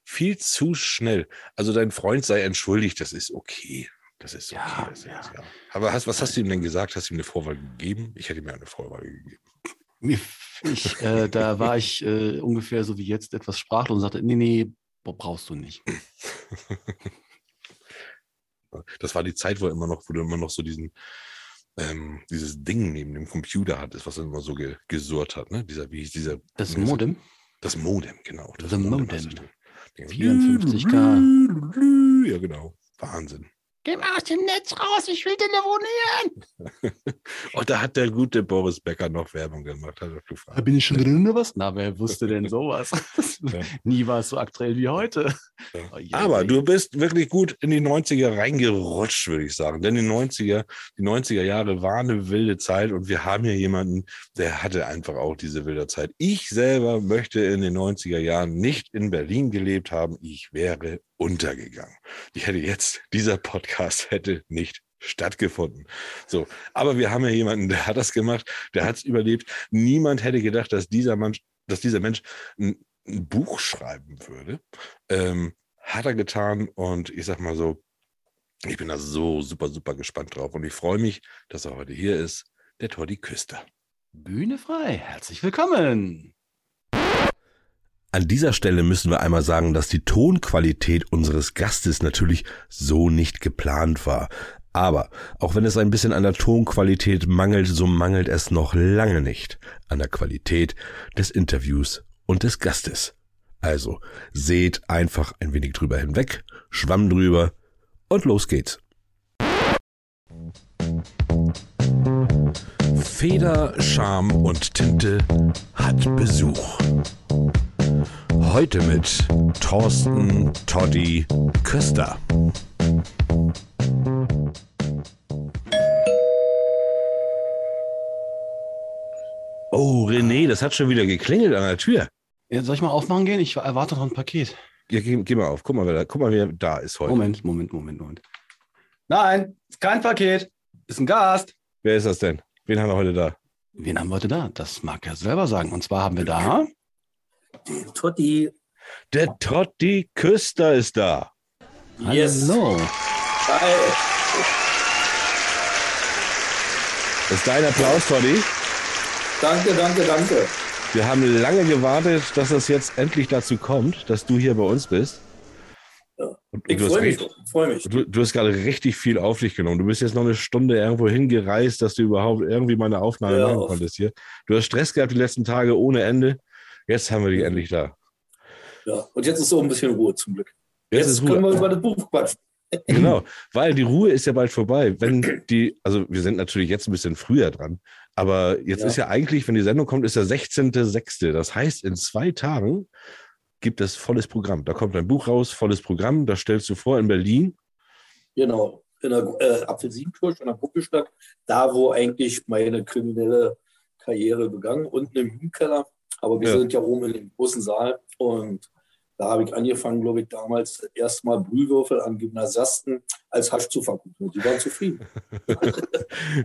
Viel zu schnell. Also dein Freund sei entschuldigt, das ist okay. Das ist okay. Ja, das ist, ja. ja. Aber hast, was hast du ihm denn gesagt? Hast du ihm eine Vorwahl gegeben? Ich hätte ihm ja eine Vorwahl gegeben. Ich, äh, da war ich äh, ungefähr so wie jetzt etwas sprachlos und sagte, nee, nee, brauchst du nicht. Das war die Zeit, wo er immer noch, wo du immer noch so diesen, ähm, dieses Ding neben dem Computer hattest, was er immer so ge, gesurrt hat, ne? Dieser, wie hieß dieser? Das Modem, Das Modem, genau. Das The Modem. du- 54K. Ja, genau. Wahnsinn. Geh mal aus dem Netz raus, ich will telefonieren. Und Oh, da hat der gute Boris Becker noch Werbung gemacht, hat er gefragt. Da bin ich schon drin oder was? Na, wer wusste denn sowas? Ja. Nie war es so aktuell wie heute. Ja. Oh, je, Aber du bist wirklich gut in die 90er reingerutscht, würde ich sagen. Denn die 90er, die 90er Jahre waren eine wilde Zeit und wir haben hier jemanden, der hatte einfach auch diese wilde Zeit. Ich selber möchte in den 90er Jahren nicht in Berlin gelebt haben. Ich wäre untergegangen. Ich hätte jetzt, dieser Podcast hätte nicht stattgefunden. So, aber wir haben ja jemanden, der hat das gemacht, der hat es überlebt. Niemand hätte gedacht, dass dieser Mensch, dass dieser Mensch ein, ein Buch schreiben würde. Ähm, hat er getan und ich sag mal so, ich bin da so super, super gespannt drauf und ich freue mich, dass er heute hier ist, der Toddy Küster. Bühne frei. Herzlich willkommen. An dieser Stelle müssen wir einmal sagen, dass die Tonqualität unseres Gastes natürlich so nicht geplant war. Aber auch wenn es ein bisschen an der Tonqualität mangelt, so mangelt es noch lange nicht an der Qualität des Interviews und des Gastes. Also seht einfach ein wenig drüber hinweg, schwamm drüber und los geht's. Feder, Charme und Tinte hat Besuch. Heute mit Thorsten Toddy Köster. Oh, René, das hat schon wieder geklingelt an der Tür. Ja, soll ich mal aufmachen gehen? Ich erwarte noch ein Paket. Ja, geh, geh mal auf, guck mal, wer da, guck mal, wer da ist heute. Moment, Moment, Moment, Moment. Nein, ist kein Paket. Ist ein Gast. Wer ist das denn? Wen haben wir heute da? Wen haben wir heute da? Das mag er selber sagen. Und zwar haben wir da. Totti. Der Toddy Küster ist da. Yes. Hallo. Hi. Das ist dein Applaus, Toddy. Danke, danke, danke. Wir haben lange gewartet, dass es jetzt endlich dazu kommt, dass du hier bei uns bist. Ja. Und Ich freue mich, freue mich. Du, du hast gerade richtig viel auf dich genommen. Du bist jetzt noch eine Stunde irgendwo hingereist, dass du überhaupt irgendwie mal eine Aufnahme Ja. machen konntest hier. Du hast Stress gehabt die letzten Tage ohne Ende. Jetzt haben wir die endlich da. Ja. Und jetzt ist so ein bisschen Ruhe zum Glück. Jetzt, Jetzt, ist können Ruhe. wir über das Buch quatschen. Genau, weil die Ruhe ist ja bald vorbei. Wenn die, also wir sind natürlich jetzt ein bisschen früher dran, aber jetzt Ja. ist ja eigentlich, wenn die Sendung kommt, ist der 16.06. Das heißt, in zwei Tagen gibt es volles Programm. Da kommt ein Buch raus, volles Programm. Das stellst du vor in Berlin. Genau. In der äh, Apfelsinenkirche in der Buckelstadt, da wo eigentlich meine kriminelle Karriere begann, unten im Hühnkeller. Aber wir Ja. sind ja oben in dem großen Saal und da habe ich angefangen, glaube ich, damals erstmal Brühwürfel an Gymnasiasten als Hasch zu verkaufen. Und die waren zufrieden.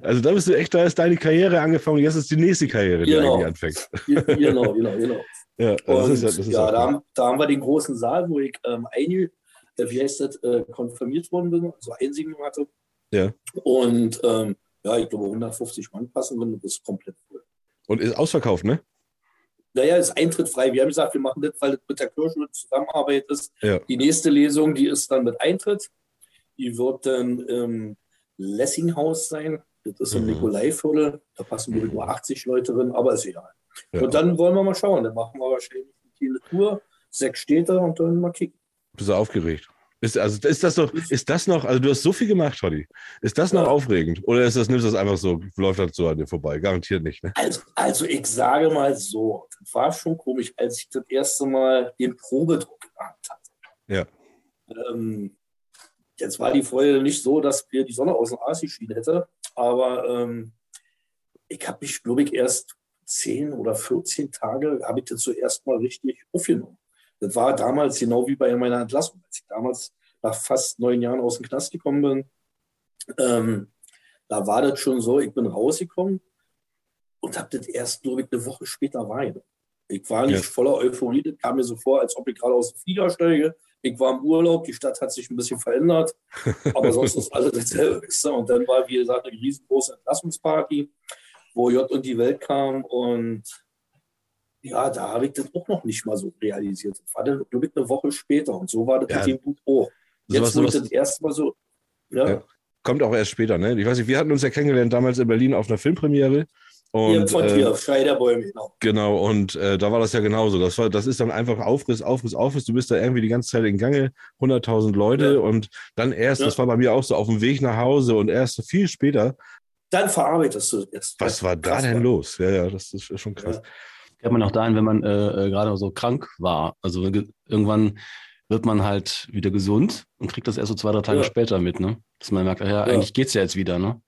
Also da bist du echt, da ist deine Karriere angefangen. Jetzt ist die nächste Karriere, die Genau. eigentlich anfängt. genau, genau, genau. Ja, Und das ist ja, das ist ja, da, haben, da haben wir den großen Saal, wo ich ähm, einge, äh, wie heißt das, äh, konfirmiert worden bin, also Einsiedlung hatte. Ja. Und ähm, ja, ich glaube 150 Mann passen und das ist komplett voll. Und ist ausverkauft, ne? Naja, ist eintrittfrei. Wir haben gesagt, wir machen das, weil das mit der Kirche eine Zusammenarbeit ist. Ja. Die nächste Lesung, die ist dann mit Eintritt. Die wird dann im Lessinghaus sein. Das ist im Mhm. Nikolaiviertel. Da passen wohl nur 80 Leute drin, aber ist egal. Ja. Und dann wollen wir mal schauen. Dann machen wir wahrscheinlich eine Tour, sechs Städte und dann mal kicken. Bist du aufgeregt? Ist, also ist das doch, ist das noch, also du hast so viel gemacht, Toddy. Ist das noch Ja. aufregend? Oder ist das, nimmst du das einfach so, läuft das so an dir vorbei? Garantiert nicht, ne? Also, also ich sage mal so, das war schon komisch, als ich das erste Mal den Probedruck gemacht hatte. Ja. Ähm, jetzt war die Freude nicht so, dass mir die Sonne aus dem Arsch geschieden hätte, aber ähm, ich habe mich, glaube ich, erst 10 oder 14 Tage, habe ich das zuerst mal richtig aufgenommen. Das war damals genau wie bei meiner Entlassung, als ich damals nach fast neun Jahren aus dem Knast gekommen bin. Ähm, da war das schon so, ich bin rausgekommen und habe das erst, glaube ich, eine Woche später wahrgenommen. Ich war nicht Ja. voller Euphorie, das kam mir so vor, als ob ich gerade aus dem Flieger steige. Ich war im Urlaub, die Stadt hat sich ein bisschen verändert, aber sonst ist alles dasselbe. Und dann war, wie gesagt, eine riesengroße Entlassungsparty, wo J und die Welt kam und ja, da habe ich das auch noch nicht mal so realisiert. Das war dann, glaube ich, eine Woche später und so war das Ja. mit dem Buch auch. Jetzt, sowas- das erste Mal so, ja, Ja. Kommt auch erst später, ne? Ich weiß nicht, wir hatten uns ja kennengelernt damals in Berlin auf einer Filmpremiere Und, von äh, dir, Schrei der Bäume, genau. Genau, und äh, da war das ja genauso. Das, war, das ist dann einfach Aufriss, Aufriss, Aufriss. Du bist da irgendwie die ganze Zeit in Gange, 100.000 Leute Ja. und dann erst, Ja. das war bei mir auch so, auf dem Weg nach Hause und erst viel später, Dann verarbeitest du es. was war da denn Mann. los? Ja, ja, das ist schon krass. Ja. Kennt man auch dahin, wenn man äh, äh, gerade so krank war. Also ge- irgendwann wird man halt wieder gesund und kriegt das erst so zwei, drei Tage Ja. später mit, ne? Dass man merkt, ach ja, Ja. eigentlich geht's ja jetzt wieder, ne?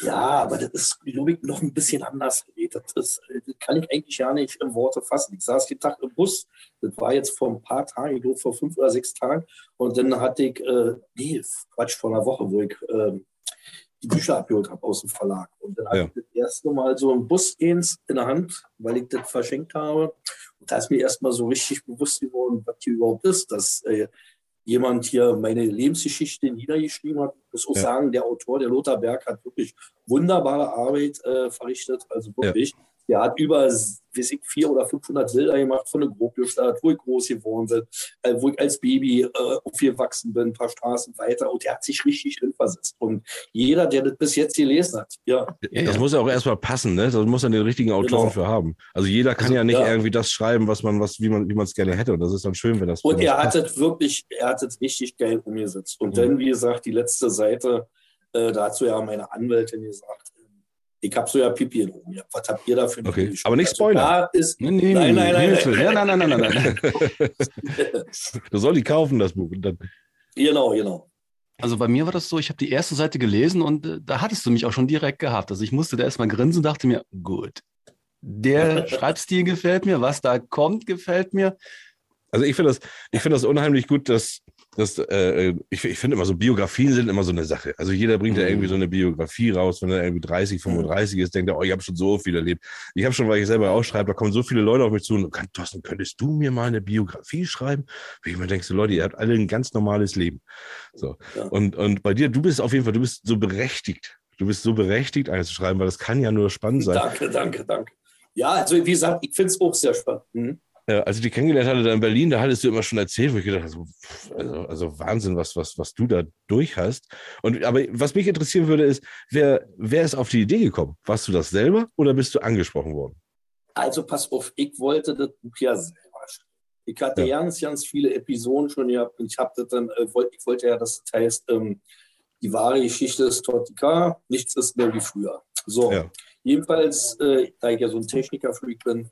Ja, aber das ist, glaube ich, noch ein bisschen anders. Das, ist, das kann ich eigentlich ja nicht in Worte fassen. Ich saß den Tag im Bus, das war jetzt vor ein paar Tagen, ich glaube vor fünf oder sechs Tagen. Und dann hatte ich, äh, nee, Quatsch, vor einer Woche, wo ich ähm, die Bücher abgeholt habe aus dem Verlag. Und dann Ja. ich das erste Mal so ein Bus in der Hand, weil ich das verschenkt habe. Und da ist mir erstmal so richtig bewusst geworden, was hier überhaupt ist, dass äh, jemand hier meine Lebensgeschichte niedergeschrieben hat. Ich muss auch Ja. sagen, der Autor, der Lothar Berg, hat wirklich wunderbare Arbeit äh, verrichtet. Also wirklich. Der hat über, weiß ich, 400 oder 500 Bilder gemacht von der Grobgestadt, wo ich groß geworden bin, äh, wo ich als Baby äh, aufgewachsen bin, ein paar Straßen weiter. Und der hat sich richtig drin versetzt. Und jeder, der das bis jetzt gelesen hat, ja, Ja, Das ja. muss ja auch erstmal passen, ne? Das muss dann den richtigen Autoren Genau. für haben. Also jeder kann Also, ja nicht ja. irgendwie das schreiben, was man, was, wie man, wie man es gerne hätte. Und das ist dann schön, wenn das. Und er hat es wirklich, er hat es richtig geil umgesetzt. Und Mhm. dann, wie gesagt, die letzte Seite, äh, dazu ja meine Anwältin gesagt, ich habe so ja Pipi in Rom. Was habt ihr da für eine Okay, aber nicht Also spoilern. Da ist, Nee, nee, Nein, nein, nein, nein. Nein, nein, nein, nein, nein. Du soll die kaufen, das Buch. Genau, genau. Also bei mir war das so, ich habe die erste Seite gelesen und äh, da hattest du mich auch schon direkt gehabt. Also ich musste da erstmal grinsen und dachte mir, gut, der Schreibstil gefällt mir, was da kommt, gefällt mir. Also ich finde das, ich finde das unheimlich gut, dass, dass äh, ich, ich finde immer so Biografien sind immer so eine Sache. Also jeder bringt ja Mhm. irgendwie so eine Biografie raus, wenn er irgendwie 30, 35 ist, denkt er, oh, ich habe schon so viel erlebt. Ich habe schon, weil ich selber auch schreibe, da kommen so viele Leute auf mich zu und "Kann- Thorsten, könntest du mir mal eine Biografie schreiben? Wo ich mir denke, so Leute, ihr habt alle ein ganz normales Leben. So. Ja. Und, und bei dir, du bist auf jeden Fall, du bist so berechtigt. Du bist so berechtigt, eine zu schreiben, weil das kann ja nur spannend sein. Danke, danke, danke. Ja, also wie gesagt, ich finde es auch sehr spannend. Mhm. Als ich die kennengelernt hatte da in Berlin, da hattest du immer schon erzählt, wo ich gedacht habe, also, also Wahnsinn, was, was, was du da durch hast. Und aber was mich interessieren würde, ist, wer, wer ist auf die Idee gekommen? Warst du das selber oder bist du angesprochen worden? Also pass auf, ich wollte das Buch ja selber schreiben. Ich hatte Ja. ganz, ganz viele Episoden schon gehabt und ich habe das dann, äh, wollte, ich wollte ja, dass das heißt, ähm, die wahre Geschichte ist Tortika, nichts ist mehr wie früher. So, Ja. jedenfalls, äh, da ich ja so ein Techniker-Freak bin,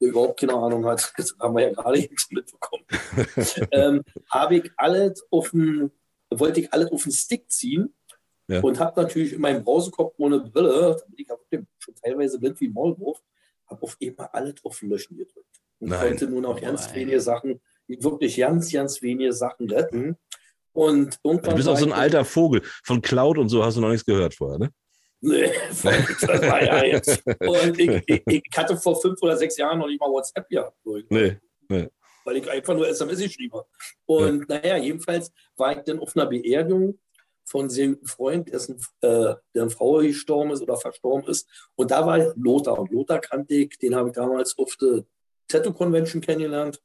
der überhaupt keine Ahnung hat, das haben wir ja gerade eben schon mitbekommen, ähm, habe ich alles auf den, wollte ich alles auf den Stick ziehen Ja. und habe natürlich in meinem Brausekopf ohne Brille, da bin ich ja schon teilweise blind wie Maulwurf, habe auf immer alles auf Löschen gedrückt. Und Nein. konnte nur noch ganz Nein. wenige Sachen, wirklich ganz, ganz wenige Sachen retten. Und irgendwann Du bist auch so ein alter Vogel. Von Cloud und so hast du noch nichts gehört vorher, ne? Nee, ja. Und ich, ich, ich hatte vor fünf oder sechs Jahren noch nicht mal WhatsApp gehabt. Nee. weil ich einfach nur SMS geschrieben habe. Und naja, jedenfalls war ich dann auf einer Beerdigung von dem Freund, dessen, äh, deren Frau gestorben ist oder verstorben ist. Und da war Lothar. Und Lothar kannte ich, den habe ich damals auf der Tattoo Convention kennengelernt.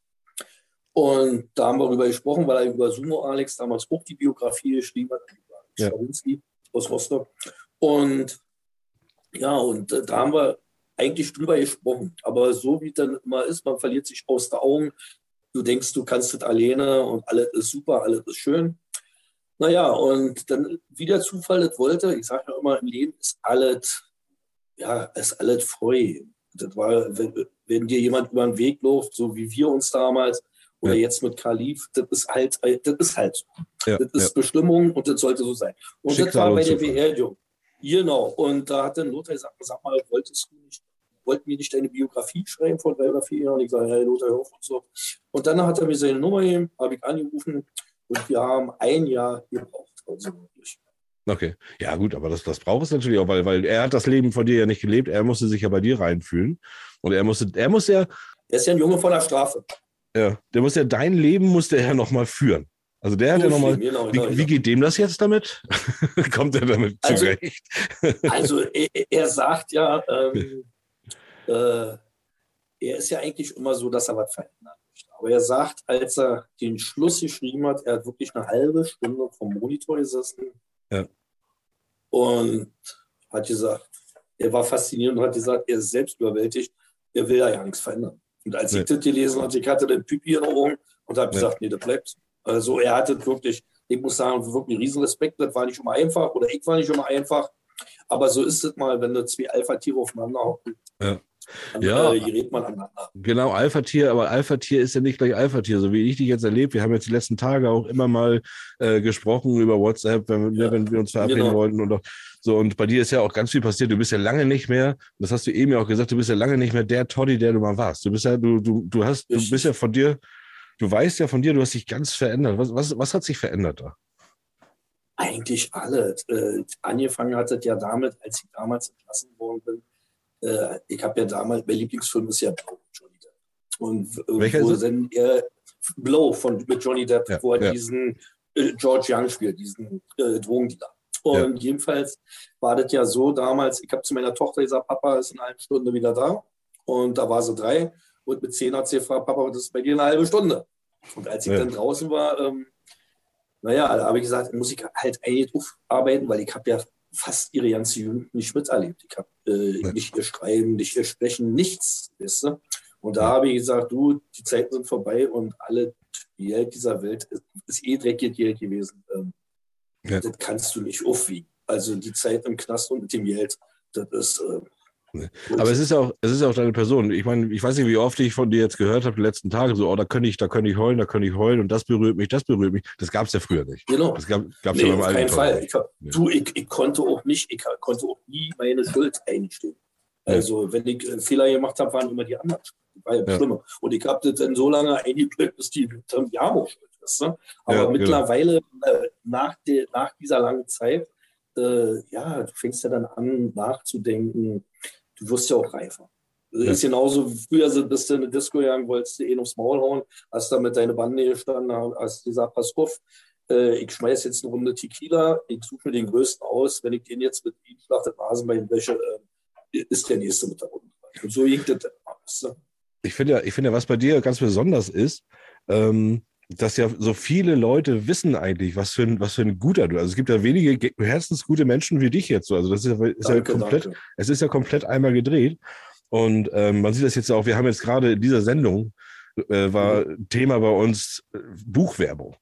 Und da haben wir darüber gesprochen, weil er über Sumo Alex damals auch die Biografie geschrieben hat, Ja. Schawinski aus Rostock. Und ja, und äh, da haben wir eigentlich drüber gesprochen. Aber so wie es dann immer ist, man verliert sich aus den Augen. Du denkst, du kannst das alleine und alles ist super, alles ist schön. Naja, und dann, wie der Zufall das wollte, ich sage ja immer, im Leben ist alles, ja, ist alles frei. Das war, wenn, wenn dir jemand über den Weg läuft, so wie wir uns damals, oder Ja. jetzt mit Kalif, das ist halt, das ist halt so. Ja, Das ist ja. Bestimmung und das sollte so sein. Und das Schicksal war und bei der Zufall. Genau. Und da hat dann Lothar gesagt, sag mal, wolltest du nicht, wollten wir nicht deine Biografie schreiben vor drei oder vier Jahren? Und ich sage, hey Lothar, hör auf und so. Und dann hat er mir seine Nummer gegeben, habe ich angerufen und wir haben ein Jahr gebraucht. Also wirklich. Okay. Ja, gut, aber das, das braucht es natürlich auch, weil, weil er hat das Leben von dir ja nicht gelebt. Er musste sich ja bei dir reinfühlen. Und er musste, er muss ja, Er ist ja ein Junge von der Strafe. ja, der muss ja dein Leben musste er ja nochmal führen. Also der hat ja nochmal. Genau, Wie, genau, wie geht dem das jetzt damit? Kommt er damit Also- zurecht? Also er, er sagt ja, ähm, äh, er ist ja eigentlich immer so, dass er was verändern möchte. Aber er sagt, als er den Schluss geschrieben hat, er hat wirklich eine halbe Stunde vom Monitor gesessen Ja. und hat gesagt, er war faszinierend und hat gesagt, er ist selbst überwältigt, er will ja nichts verändern. Und als Nee. ich das gelesen hatte, ich hatte den Pipi in den Augen und habe Ja. gesagt, nee, das bleibt. Also er hatte wirklich, ich muss sagen, wirklich einen Riesenrespekt, das war nicht immer einfach oder ich war nicht immer einfach. Aber so ist es mal, wenn du zwei Alpha-Tiere aufeinander hocken, Ja. dann Ja. äh, gerät man aneinander. Genau, Alpha-Tier, aber Alpha-Tier ist ja nicht gleich Alpha-Tier, so wie ich dich jetzt erlebt. Wir haben jetzt die letzten Tage auch immer mal äh, gesprochen über WhatsApp, wenn, Ja, wenn wir uns verabreden genau. wollten und auch, so. Und bei dir ist ja auch ganz viel passiert. Du bist ja lange nicht mehr, das hast du eben ja auch gesagt, du bist ja lange nicht mehr der Toddy, der du mal warst. Du bist ja, du, du, du hast, du bist ja von dir, du weißt ja von dir, du hast dich ganz verändert. Was, was, was hat sich verändert da? Eigentlich alle. Äh, angefangen hat es ja damit, als ich damals entlassen worden bin. Äh, ich habe ja damals, mein Lieblingsfilm ist ja Blow, Johnny Depp. Und äh, Welcher wo ist denn Blow von mit Johnny Depp, Ja, wo er ja. diesen äh, George Young spielt, diesen äh, Drogendealer. Und jedenfalls war das ja so damals, ich habe zu meiner Tochter gesagt, Papa ist in einer halben Stunde wieder da. Und da war sie drei. Und mit zehn hat sie gefragt, Papa, das ist bei dir eine halbe Stunde. Und als ich Ja. dann draußen war, ähm, naja, da habe ich gesagt, muss ich halt eigentlich aufarbeiten, weil ich habe ja fast ihre ganze Jugend nicht miterlebt. Ich habe äh, Ja. nicht ihr Schreiben, nicht ihr Sprechen, nichts. Weißt du? Und da habe ich gesagt, du, die Zeiten sind vorbei und alle Geld dieser Welt ist, ist eh dreckig Geld gewesen. Ähm, Ja. Das kannst du nicht aufwiegen. Also die Zeit im Knast und mit dem Geld, das ist. Äh, Nee. Aber es ist ja auch, es ist ja auch deine Person. Ich meine, ich weiß nicht, wie oft ich von dir jetzt gehört habe die letzten Tage, so, oh, da könnte ich, da könnte ich heulen, da könnte ich heulen und das berührt mich, das berührt mich. Das gab es ja früher nicht. genau. Das gab es Nee, ja beim auf keinen Fall. Ich, hab- Ja. du, ich, ich konnte auch nicht, ich konnte auch nie meine Schuld einstehen. Ja. Also, wenn ich äh, Fehler gemacht habe, waren immer die anderen. war ja, Ja. schlimmer. Und ich habe das dann so lange eingepflegt, bis die dann ja auch schuld ist. Ne? Aber Ja, genau. mittlerweile, äh, nach, der, nach dieser langen Zeit, äh, ja, du fängst ja dann an nachzudenken, du wirst ja auch reifer. Das Ja. ist genauso, wie früher bist du in eine Disco gegangen, wolltest du eh aufs Maul hauen, hast da mit deiner Bande gestanden, hast gesagt, pass auf, äh, ich schmeiß jetzt eine Runde Tequila, ich suche mir den größten aus, wenn ich den jetzt mit ihm schlachtet Nasenbein wäsche, äh, ist der nächste mit der Runde. Und so ging das weißt du? Ich finde ja, ich finde ja, was bei dir ganz besonders ist, ähm, dass ja so viele Leute wissen eigentlich, was für ein, was für ein guter du. Also es gibt ja wenige ge- herzensgute Menschen wie dich jetzt so. Also das ist ja, ist ja Danke, komplett, danke. es ist ja komplett einmal gedreht. Und ähm, man sieht das jetzt auch, wir haben jetzt gerade in dieser Sendung, äh, war Thema bei uns äh, Buchwerbung.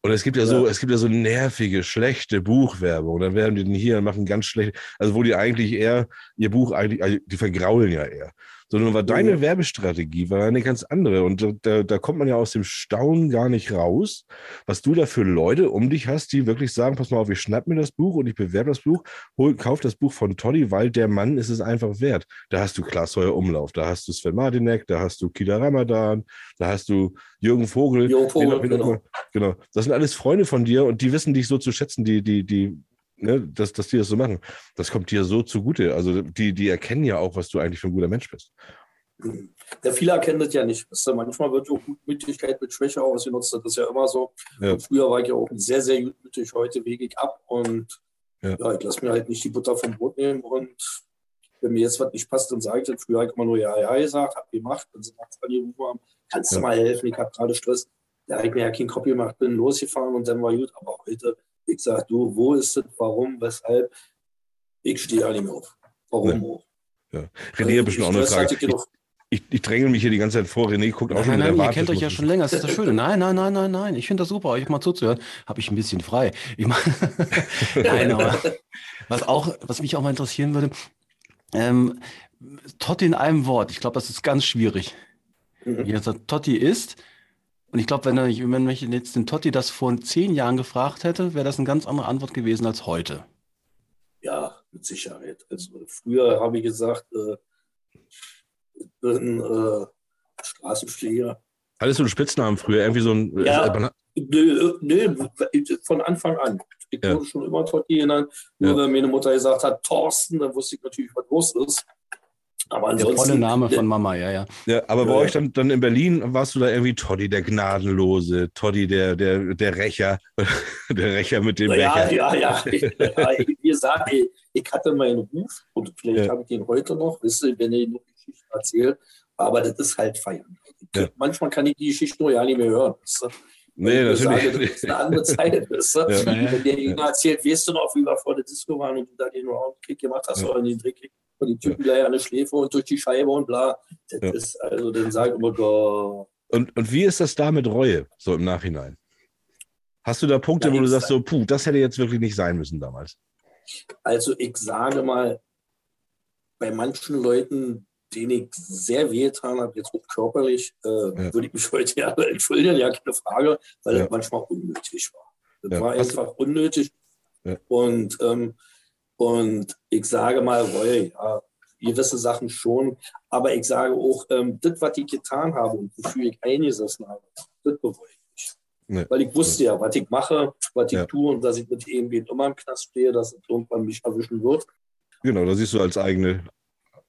Und es gibt ja, so, Ja. es gibt ja so nervige, schlechte Buchwerbung. Dann werden die denn hier und machen ganz schlecht, also wo die eigentlich eher ihr Buch eigentlich, also die vergraulen ja eher. Sondern war deine Mhm. Werbestrategie war eine ganz andere. Und da- da, kommt man ja aus dem Staunen gar nicht raus, was du da für Leute um dich hast, die wirklich sagen, pass mal auf, ich schnapp mir das Buch und ich bewerbe das Buch, hol, kauf das Buch von Toddy, weil der Mann ist es einfach wert. Da hast du Klaas Heuer Umlauf, da hast du Sven Martinek, da hast du Kida Ramadan, da hast du Jürgen Vogel. Jürgen Vogel, genau. immer. genau. Das sind alles Freunde von dir und die wissen dich so zu schätzen, die, die, die, ne, dass, dass die das so machen. Das kommt dir so zugute. Also die, die erkennen ja auch, was du eigentlich für ein guter Mensch bist. Ja, viele erkennen das ja nicht. Weißt du, manchmal wird auch Gutmütigkeit mit Schwäche ausgenutzt. Das ist ja immer so. Ja. Früher war ich ja auch sehr, sehr gutmütig. Heute wege ich ab und Ja. ja. ich lasse mir halt nicht die Butter vom Brot nehmen. Und wenn mir jetzt was nicht passt, dann sage ich das. Früher habe ich immer nur Ja, Ja gesagt, habe gemacht. Wenn sie nachts angerufen haben, kannst Ja. du mal helfen, ich habe gerade Stress. Da habe ich mir ja keinen Kopf gemacht, bin losgefahren und dann war gut. Aber heute, ich sage, du, wo ist es, warum, weshalb? Ich stehe da nicht mehr auf. Warum auch? Ja. René, bestimmt auch eine Frage. ich. Ich, dränge mich hier die ganze Zeit vor. René guckt auch schon Nein, nein, ihr kennt euch ja schon länger, das ist das Schöne. Nein, nein, nein, nein, nein. Ich finde das super, euch mal zuzuhören. Habe ich ein bisschen frei. Ich mein, nein, aber was, auch, was mich auch mal interessieren würde, ähm, Totti in einem Wort. Ich glaube, das ist ganz schwierig. Mhm. Wie gesagt, Totti ist. Und ich glaube, wenn, er- wenn mich jetzt den Totti das vor zehn Jahren gefragt hätte, wäre das eine ganz andere Antwort gewesen als heute. Ja, mit Sicherheit. Also früher habe ich gesagt, äh, ich bin äh, Straßenflieger. Hattest du einen Spitznamen früher? Irgendwie so ein. Ja. äh, man- Nö, nö, von Anfang an. Ich Ja. wurde schon immer Totti genannt. Nur Ja. wenn meine Mutter gesagt hat, Thorsten, dann wusste ich natürlich, was los ist. Aber Der volle Name von Mama, ja, ja. Ja, aber bei Ja. euch dann, dann in Berlin warst du da irgendwie Toddy der Gnadenlose, Toddy der, der, der Rächer, der Rächer mit dem Ja, Becher. ja, ja. ja ich, wie gesagt, ich, ich hatte meinen Ruf und vielleicht Ja. habe ich den heute noch, wisst ihr, wenn ich noch Geschichten erzähle. Aber das ist halt feiern. Ja. Manchmal kann ich die Geschichte nur ja nicht mehr hören. Wisst ihr? Nee, das ist eine andere Zeit. Wisst ihr? Ja. Wenn der Jünger erzählt, weißt du noch, wie wir vor der Disco waren und du da den Roundkick gemacht hast Ja. oder den Drehkick, und die Typen gleich an der Schläfe und durch die Scheibe und bla. Das Ja. ist, also, dann sag ich immer, Gott. Und, und wie ist das da mit Reue, so im Nachhinein? Hast du da Punkte, Ja, wo du sagst, sag- so, puh, das hätte jetzt wirklich nicht sein müssen damals? Also ich sage mal, bei manchen Leuten, denen ich sehr wehgetan habe, jetzt auch körperlich, äh, würde ich mich heute ja entschuldigen, ja, keine Frage, weil Ja. das manchmal unnötig war. Das Ja. war einfach unnötig. Ja. Und, ähm, und ich sage mal, Reue, ja, gewisse Sachen schon, aber ich sage auch, ähm, das, was ich getan habe und wofür ich eingesessen habe, das bereue ich nicht. Nee. Weil ich wusste ja, was ich mache, was ich Ja. tue und dass ich mit irgendwie immer im Knast stehe, dass es irgendwann mich erwischen wird. Genau, da siehst du als eigene,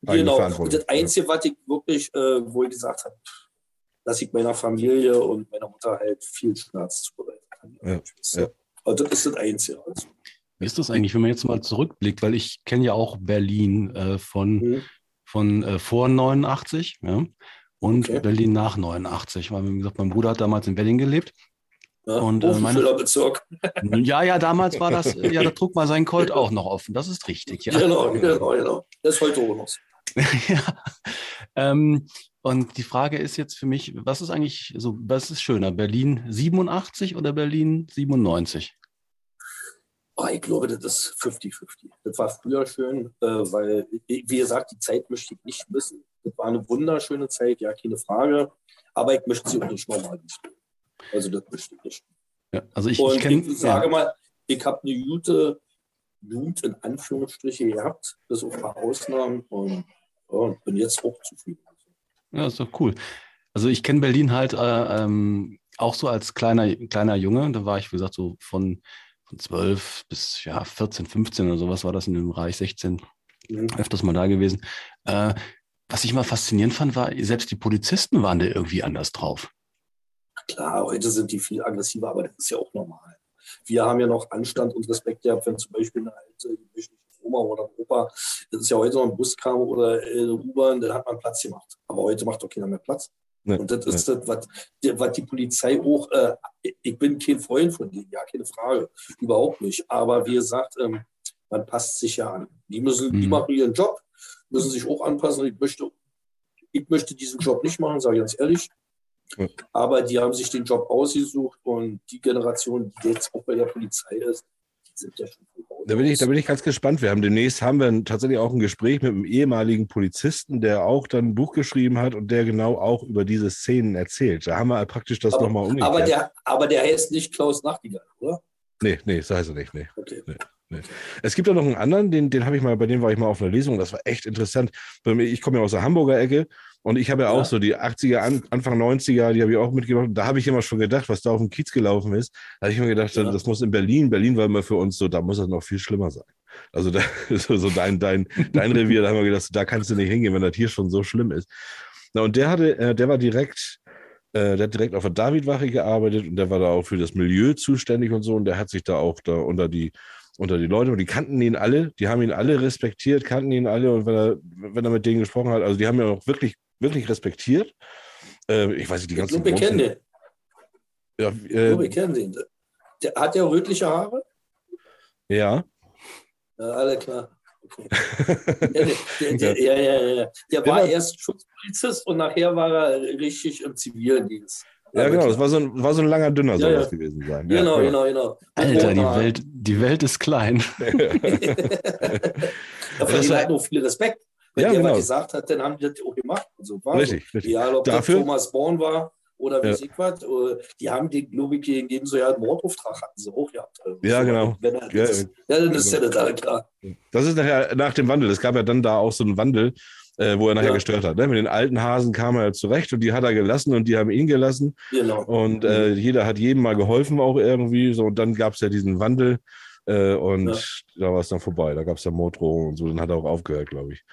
eigene Genau. Und Verantwortung. das Einzige, was ich wirklich, äh, wo ich gesagt habe, dass ich meiner Familie und meiner Mutter halt viel Schmerz zubereiten kann. Ja, ja. Aber das ist das Einzige. Also. Wie ist das eigentlich, wenn man jetzt mal zurückblickt, weil ich kenne ja auch Berlin äh, von, Mhm. von äh, vor 89 ja, und Okay. Berlin nach 89. Weil, wie gesagt, mein Bruder hat damals in Berlin gelebt. Ja, Und, äh, ein meine- Bezirk. Ja, ja, damals war das, ja, da trug mal sein Colt auch noch offen. Das ist richtig, ja. Genau, genau, genau. Das ist heute auch noch ja. Ähm, und die Frage ist jetzt für mich, was ist eigentlich so, was ist schöner, Berlin 87 oder Berlin 97? Oh, ich glaube, das ist 50-50. Das war früher schön, äh, weil, wie gesagt, die Zeit möchte ich nicht missen. Das war eine wunderschöne Zeit, ja, keine Frage. Aber ich möchte sie auch nicht nochmal missen. Also, das möchte ich nicht. Ja, also ich, Und ich ich, kenne. sage Ja, mal, ich habe eine gute Jugend in Anführungsstriche gehabt, bis auf ein paar Ausnahmen und, und bin jetzt auch zufrieden. ja, ist doch cool. Also ich kenne Berlin halt äh, ähm, auch so als kleiner, kleiner Junge. Da war ich, wie gesagt, so von 12 bis ja, 14, 15 oder sowas war das in dem Bereich 16 Mhm. öfters mal da gewesen. Äh, was ich immer faszinierend fand, war, selbst die Polizisten waren da irgendwie anders drauf. Klar, heute sind die viel aggressiver, aber das ist ja auch normal. Wir haben ja noch Anstand und Respekt gehabt, wenn zum Beispiel eine alte Oma oder ein Opa, das ist ja heute noch ein Bus kam oder äh, eine U-Bahn, dann hat man Platz gemacht. Aber heute macht doch keiner mehr Platz. Nee, Und das ist das, was, die- was die Polizei auch, äh, ich bin kein Freund von denen, ja, keine Frage, überhaupt nicht. Aber wie gesagt, ähm, man passt sich ja an. Die müssen, die Mhm. machen ihren Job, müssen sich auch anpassen. Ich möchte, ich möchte diesen Job nicht machen, sage ich ganz ehrlich. Aber die haben sich den Job ausgesucht und die Generation, die jetzt auch bei der Polizei ist, die sind ja schon von Da bin, ich, da bin ich ganz gespannt. Wir haben demnächst haben wir tatsächlich auch ein Gespräch mit einem ehemaligen Polizisten, der auch dann ein Buch geschrieben hat und der genau auch über diese Szenen erzählt. Da haben wir praktisch das nochmal umgekehrt. aber, der, aber der heißt nicht Klaus Nachtigall, oder? nee, nee, das heißt er nicht. Nee. Okay. Es gibt auch noch einen anderen, den, den habe ich mal, bei dem war ich mal auf einer Lesung, das war echt interessant. Ich komme ja aus der Hamburger Ecke und ich habe ja, Ja. auch so die 80er, an, Anfang 90er, die habe ich auch mitgemacht. Da habe ich immer schon gedacht, was da auf dem Kiez gelaufen ist. Da habe ich mir gedacht, Ja. das muss in Berlin, Berlin war immer für uns so, da muss das noch viel schlimmer sein. Also da, so, so dein, dein, dein Revier, da haben wir gedacht, da kannst du nicht hingehen, wenn das hier schon so schlimm ist. Na, und der hatte, äh, der war direkt, äh, der hat direkt auf der Davidwache gearbeitet und der war da auch für das Milieu zuständig und so und der hat sich da auch da unter die unter die Leute und die kannten ihn alle, die haben ihn alle respektiert, kannten ihn alle und wenn er, wenn er mit denen gesprochen hat, also die haben ihn auch wirklich, wirklich respektiert. Äh, ich weiß nicht, die ganzen wir kennen den. Ja, äh, kennen den. Der, hat der rötliche Haare? ja. Ja, alle klar. Okay. Ja, der, der, ja, ja, ja. Der war war- erst Schutzpolizist und nachher war er richtig im Zivildienst. Ja, genau, das war so ein, war so ein langer Dünner soll Ja, das ja. gewesen sein. Genau, ja, genau, genau. Alter, die. Welt, die Welt ist klein. Von denen hatten auch viel Respekt. Wenn Ja, der genau. was gesagt hat, dann haben die das auch gemacht. Also war Richtig, so. richtig. Egal, ob Dafür- das Thomas Born war oder wie Ja. ich was. oder Die haben den, glaube ich, gegeben, so ja, einen Mordauftrag hatten sie auch gehabt. Also, Ja, so, genau. Wenn er, Ja, das, ja, dann ist ja das alle klar. Das ist nachher nach dem Wandel. Es gab ja dann da auch so einen Wandel, äh, wo er nachher Ja. gestört hat. Ne? Mit den alten Hasen kam er zurecht und die hat er gelassen und die haben ihn gelassen. Genau. Und äh, jeder hat jedem mal geholfen, auch irgendwie. So, und dann gab es ja diesen Wandel äh, und Ja. da war es dann vorbei. Da gab es ja Morddrohungen und so. Dann hat er auch aufgehört, glaube ich.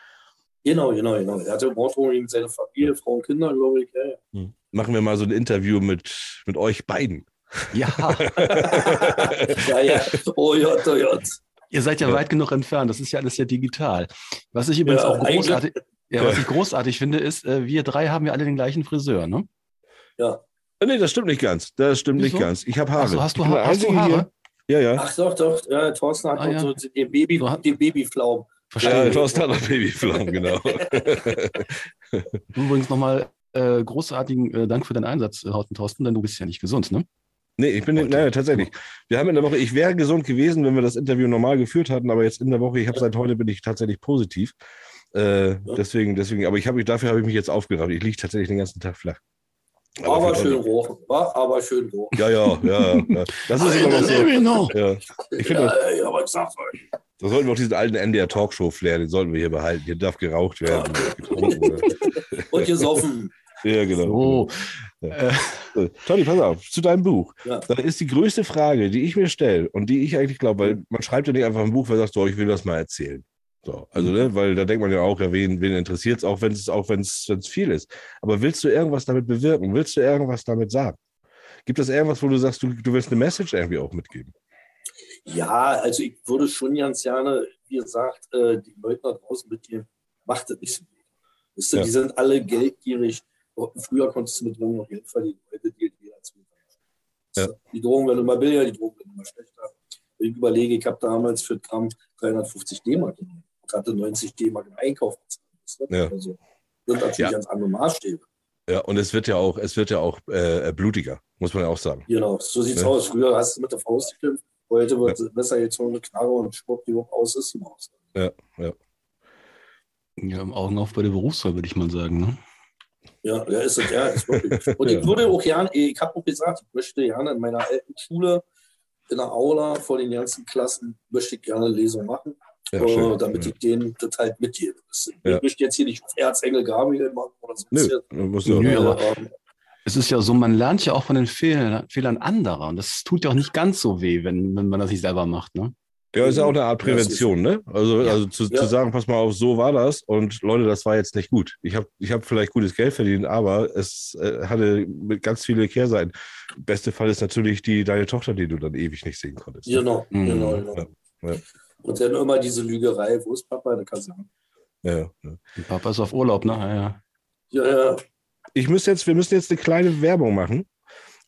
Genau, genau, genau. Er hatte Morddrohungen gegen seine Familie, Frau und Kinder, glaube ich. Ja, ja. Machen wir mal so ein Interview mit, mit euch beiden. Ja, ja, ja. Oh Gott, oh Gott. ihr seid ja, Ja. weit genug entfernt. Das ist ja alles ja digital. Was ich übrigens Ja, auch eigentlich- großartig, ja, was ich großartig finde, ist, äh, wir drei haben ja alle den gleichen Friseur, ne? Ja. Äh, Nee, das stimmt nicht ganz. Das stimmt Wieso? nicht ganz. Ich habe Haare. Ach so, hast du Ha- hast du Haare? Hier. Ja, ja. Ach doch, doch. Ja, Thorsten hat Ah, ja. so den, Baby, den Babyflaum. Ja, Thorsten hat noch Babyflauen, genau. Übrigens nochmal äh, großartigen äh, Dank für deinen Einsatz, äh, Thorsten, denn du bist ja nicht gesund, ne? Nee, ich bin, nein, tatsächlich. Wir haben in der Woche, ich wäre gesund gewesen, wenn wir das Interview normal geführt hatten, aber jetzt in der Woche, ich habe seit heute bin ich tatsächlich positiv. Äh, ja. Deswegen, deswegen, aber ich habe dafür habe ich mich jetzt aufgerafft. Ich liege tatsächlich den ganzen Tag flach. War aber, schön war aber schön rochen. Ja, ja, ja, ja. Das ist immer noch so. Ja. Ich finde, ja, ja, aber ich sag's euch. Da sollten wir auch diesen alten NDR Talkshow Flair, den sollten wir hier behalten. Hier darf geraucht werden. Und gesoffen. Ja, genau. So. Äh. Tony, pass auf, zu deinem Buch. Ja. Da ist die größte Frage, die ich mir stelle und die ich eigentlich glaube, weil man schreibt ja nicht einfach ein Buch, weil du sagst, oh, ich will das mal erzählen. So, also, ne, weil da denkt man ja auch, ja, wen, wen interessiert es, auch wenn es auch wenn's, wenn's viel ist. Aber willst du irgendwas damit bewirken? Willst du irgendwas damit sagen? Gibt es irgendwas, wo du sagst, du, du willst eine Message irgendwie auch mitgeben? Ja, also ich würde schon ganz gerne, wie gesagt, äh, die Leute da draußen mit dir, macht das nicht so. Weißt du, ja. Die sind alle geldgierig. Früher konntest du mit Drogen noch Geld verdienen, heute gilt jeder zu. Ja. Die Drogen werden immer billiger, die Drogen werden immer schlechter. Wenn ich überlege, ich habe damals für Gramm 350 D-Mark genommen hatte 90 D-Mark im Einkauf bezahlt. Ja. Also, sind natürlich ja. ganz andere Maßstäbe. Ja, und es wird ja auch, es wird ja auch äh, blutiger, muss man ja auch sagen. Genau, so sieht es ja. aus. Früher hast du mit der Faust gekämpft, heute wird ja. besser jetzt so eine Knarre und schwuppdiwupp aus ist die. Ja, ja. Ja, im Augen auf bei der Berufswahl, würde ich mal sagen. Ne? Ja, ja, ist es, ja, ist wirklich. Und ich würde auch gerne, ich habe auch gesagt, ich möchte gerne in meiner alten Schule, in der Aula vor den ganzen Klassen, möchte ich gerne Lesung machen. Ja, uh, damit ja. ich denen das halt mitgebe. Ja. Ich möchte jetzt hier nicht auf Erzengel Gabriel machen oder so. Nö, muss ähm, es ist ja so, man lernt ja auch von den Fehlern, Fehlern anderer. Und das tut ja auch nicht ganz so weh, wenn, wenn man das nicht selber macht. Ne? Ja, ist ja auch eine Art Prävention, ne? Also, ja. also zu, ja. zu, sagen, pass mal auf, so war das und Leute, das war jetzt nicht gut. Ich habe ich hab vielleicht gutes Geld verdient, aber es äh, hatte ganz viele Kehrseiten. Beste Fall ist natürlich die deine Tochter, die du dann ewig nicht sehen konntest. Genau, mhm. genau, genau. Ja. Und dann immer diese Lügerei, wo ist Papa? Da kannst du ja, ja. Papa ist auf Urlaub, ne? Ja, ja. ja, Ich müsste jetzt, wir müssen jetzt eine kleine Werbung machen.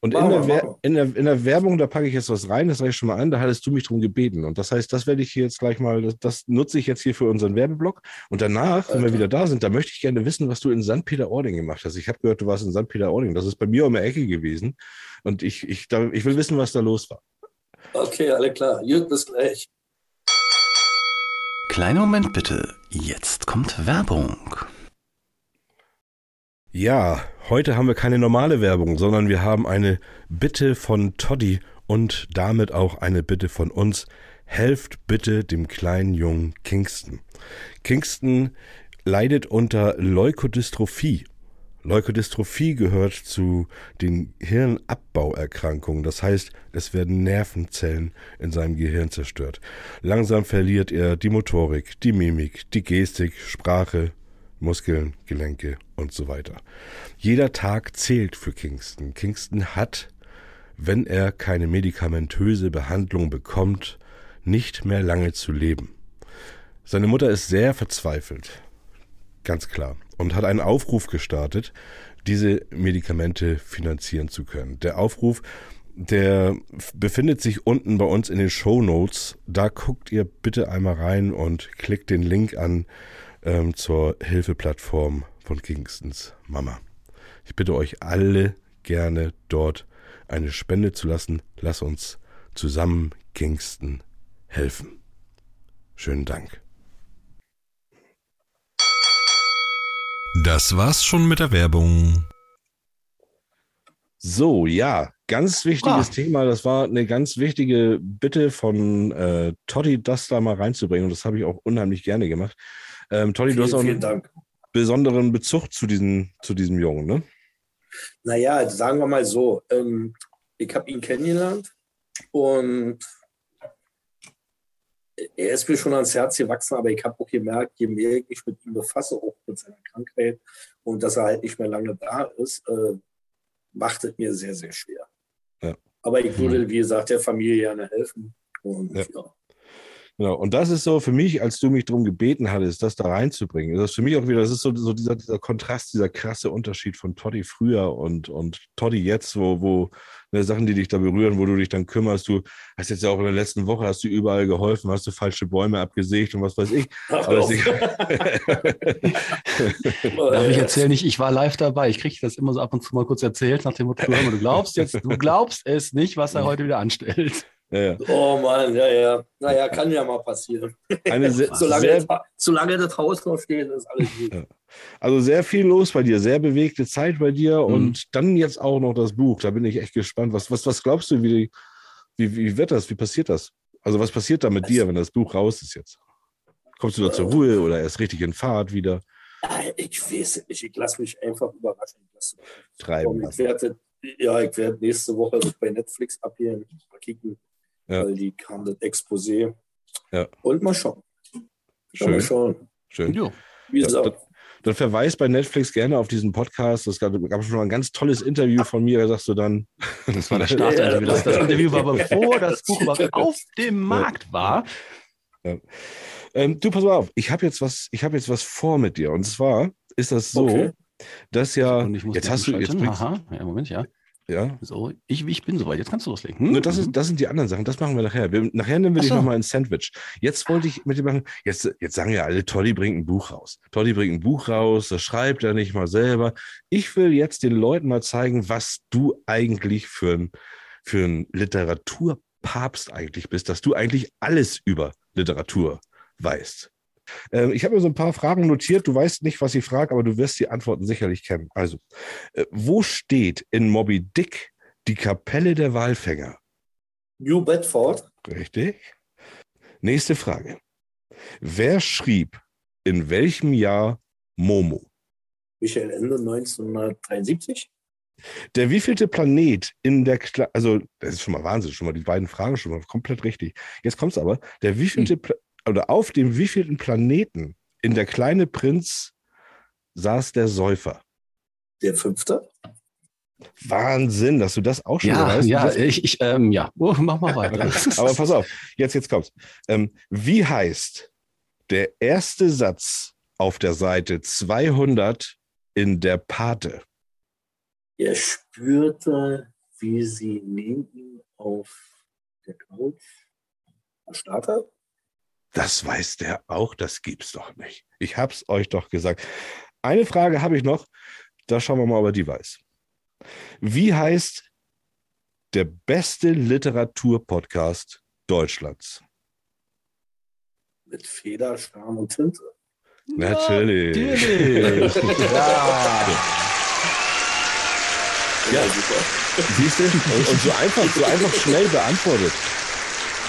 Und in der, in, der, in der, Werbung, da packe ich jetzt was rein, das sage ich schon mal an, da hattest du mich drum gebeten. Und das heißt, das werde ich hier jetzt gleich mal, das, das nutze ich jetzt hier für unseren Werbeblock. Und danach, wenn wir wieder da sind, da möchte ich gerne wissen, was du in St. Peter-Ording gemacht hast. Ich habe gehört, du warst in St. Peter-Ording. Das ist bei mir um die Ecke gewesen. Und ich, ich, da, ich will wissen, was da los war. Okay, alle klar. Jürgen, bis gleich. Kleiner Moment bitte. Jetzt kommt Werbung. Ja, heute haben wir keine normale Werbung, sondern wir haben eine Bitte von Toddy und damit auch eine Bitte von uns. Helft bitte dem kleinen Jungen Kingston. Kingston leidet unter Leukodystrophie. Leukodystrophie gehört zu den Hirnabbauerkrankungen. Das heißt, es werden Nervenzellen in seinem Gehirn zerstört. Langsam verliert er die Motorik, die Mimik, die Gestik, Sprache, Muskeln, Gelenke und so weiter. Jeder Tag zählt für Kingston. Kingston hat, wenn er keine medikamentöse Behandlung bekommt, nicht mehr lange zu leben. Seine Mutter ist sehr verzweifelt, ganz klar, und hat einen Aufruf gestartet, diese Medikamente finanzieren zu können. Der Aufruf, der befindet sich unten bei uns in den Show Notes. Da guckt ihr bitte einmal rein und klickt den Link an ähm, zur Hilfeplattform von Kingstons Mama. Ich bitte euch alle gerne dort eine Spende zu lassen. Lass uns zusammen Kingston helfen. Schönen Dank. Das war's schon mit der Werbung. So, ja, ganz wichtiges ah. Thema. Das war eine ganz wichtige Bitte von äh, Toddy, das da mal reinzubringen. Und das habe ich auch unheimlich gerne gemacht. Ähm, Tolly, du hast auch einen Dank. besonderen Bezug zu, diesen, zu diesem Jungen, ne? Naja, sagen wir mal so, ähm, ich habe ihn kennengelernt und er ist mir schon ans Herz gewachsen, aber ich habe auch gemerkt, je mehr ich mich mit ihm befasse, auch mit seiner Krankheit und dass er halt nicht mehr lange da ist, äh, macht es mir sehr, sehr schwer. Ja. Aber ich würde, wie gesagt, der Familie gerne helfen. Und, ja. Ja. Genau. Und das ist so für mich, als du mich darum gebeten hattest, das da reinzubringen, das ist für mich auch wieder, das ist so, so dieser, dieser Kontrast, dieser krasse Unterschied von Toddy früher und, und Toddy jetzt, wo, wo ne, Sachen, die dich da berühren, wo du dich dann kümmerst. Du hast jetzt ja auch in der letzten Woche, hast du überall geholfen, hast du falsche Bäume abgesägt und was weiß ich. Darf ich erzählen, ich, ich war live dabei. Ich kriege das immer so ab und zu mal kurz erzählt, nach dem Motto, du glaubst jetzt, du glaubst es nicht, was er heute wieder anstellt. Ja, ja. Oh Mann, ja, ja. Naja, kann ja mal passieren. Eine sehr, Solange, sehr, das, solange das Haus noch steht, ist alles gut. Ja. Also sehr viel los bei dir, sehr bewegte Zeit bei dir Mhm. und dann jetzt auch noch das Buch. Da bin ich echt gespannt. Was, was, was glaubst du, wie, wie, wie wird das? Wie passiert das? Also was passiert da mit dir, wenn das Buch raus ist jetzt? Kommst du da zur Ruhe oder erst richtig in Fahrt wieder Ich weiß nicht, ich lasse mich einfach überraschen. Treiben Ich werde, ja, ich werde nächste Woche bei Netflix abgehen, mal kicken, Ja. weil die kam das Exposé. Ja. Und mal schauen. Ja, Mal Schön, schauen. schön. Jo. Wie Ja, gesagt, Dann verweis bei Netflix gerne auf diesen Podcast. Es gab, gab schon mal ein ganz tolles Interview von mir, da sagst du dann. Das war das Startinterview. Das, das Interview war, bevor das Buch auf dem Markt war. Ähm, du, pass mal auf, ich habe jetzt was, ich habe jetzt was vor mit dir. Und zwar ist das so, Okay. dass ja, Und ich muss jetzt hast du, jetzt bringst, Aha, ja, Moment, ja. Ja, So, ich, ich bin soweit. Jetzt kannst du loslegen. Hm? Das, ist, das sind die anderen Sachen, das machen wir nachher. Wir, nachher nehmen wir Ach dich so. nochmal ins Sandwich. Jetzt wollte ich mit dir machen, jetzt, jetzt sagen ja alle, Toddy bringt ein Buch raus. Toddy bringt ein Buch raus, das schreibt er nicht mal selber. Ich will jetzt den Leuten mal zeigen, was du eigentlich für ein, für ein Literaturpapst eigentlich bist, dass du eigentlich alles über Literatur weißt. Ähm, ich habe mir so ein paar Fragen notiert. Du weißt nicht, was ich frage, aber du wirst die Antworten sicherlich kennen. Also, äh, wo steht in Moby Dick die Kapelle der Walfänger? New Bedford, Richtig. Nächste Frage. Wer schrieb in welchem Jahr Momo? Michael Ende 1973. Der wievielte Planet in der, Kle also das ist schon mal Wahnsinn, schon mal die beiden Fragen schon mal komplett richtig. Jetzt kommt es aber, der wievielte, Pla oder auf dem wievielten Planeten in der kleine Prinz saß der Säufer? Der fünfte. Wahnsinn, dass du das auch schon Ja, weißt. ja, ich, ich, ähm, ja. Oh, mach mal weiter. Aber pass auf, jetzt, jetzt kommt's. Ähm, wie heißt der erste Satz auf der Seite 200 in der Pate? Er spürte, wie sie neben ihm auf der Couch Starter. Das weiß der auch, das gibt's doch nicht. Ich hab's euch doch gesagt. Eine Frage habe ich noch, da schauen wir mal, ob er die weiß. Wie heißt der beste Literaturpodcast Deutschlands? Mit Feder, Scham und Tinte. Natürlich. Natürlich. ja. Ja. Siehst du? Und, und so einfach, so einfach schnell beantwortet.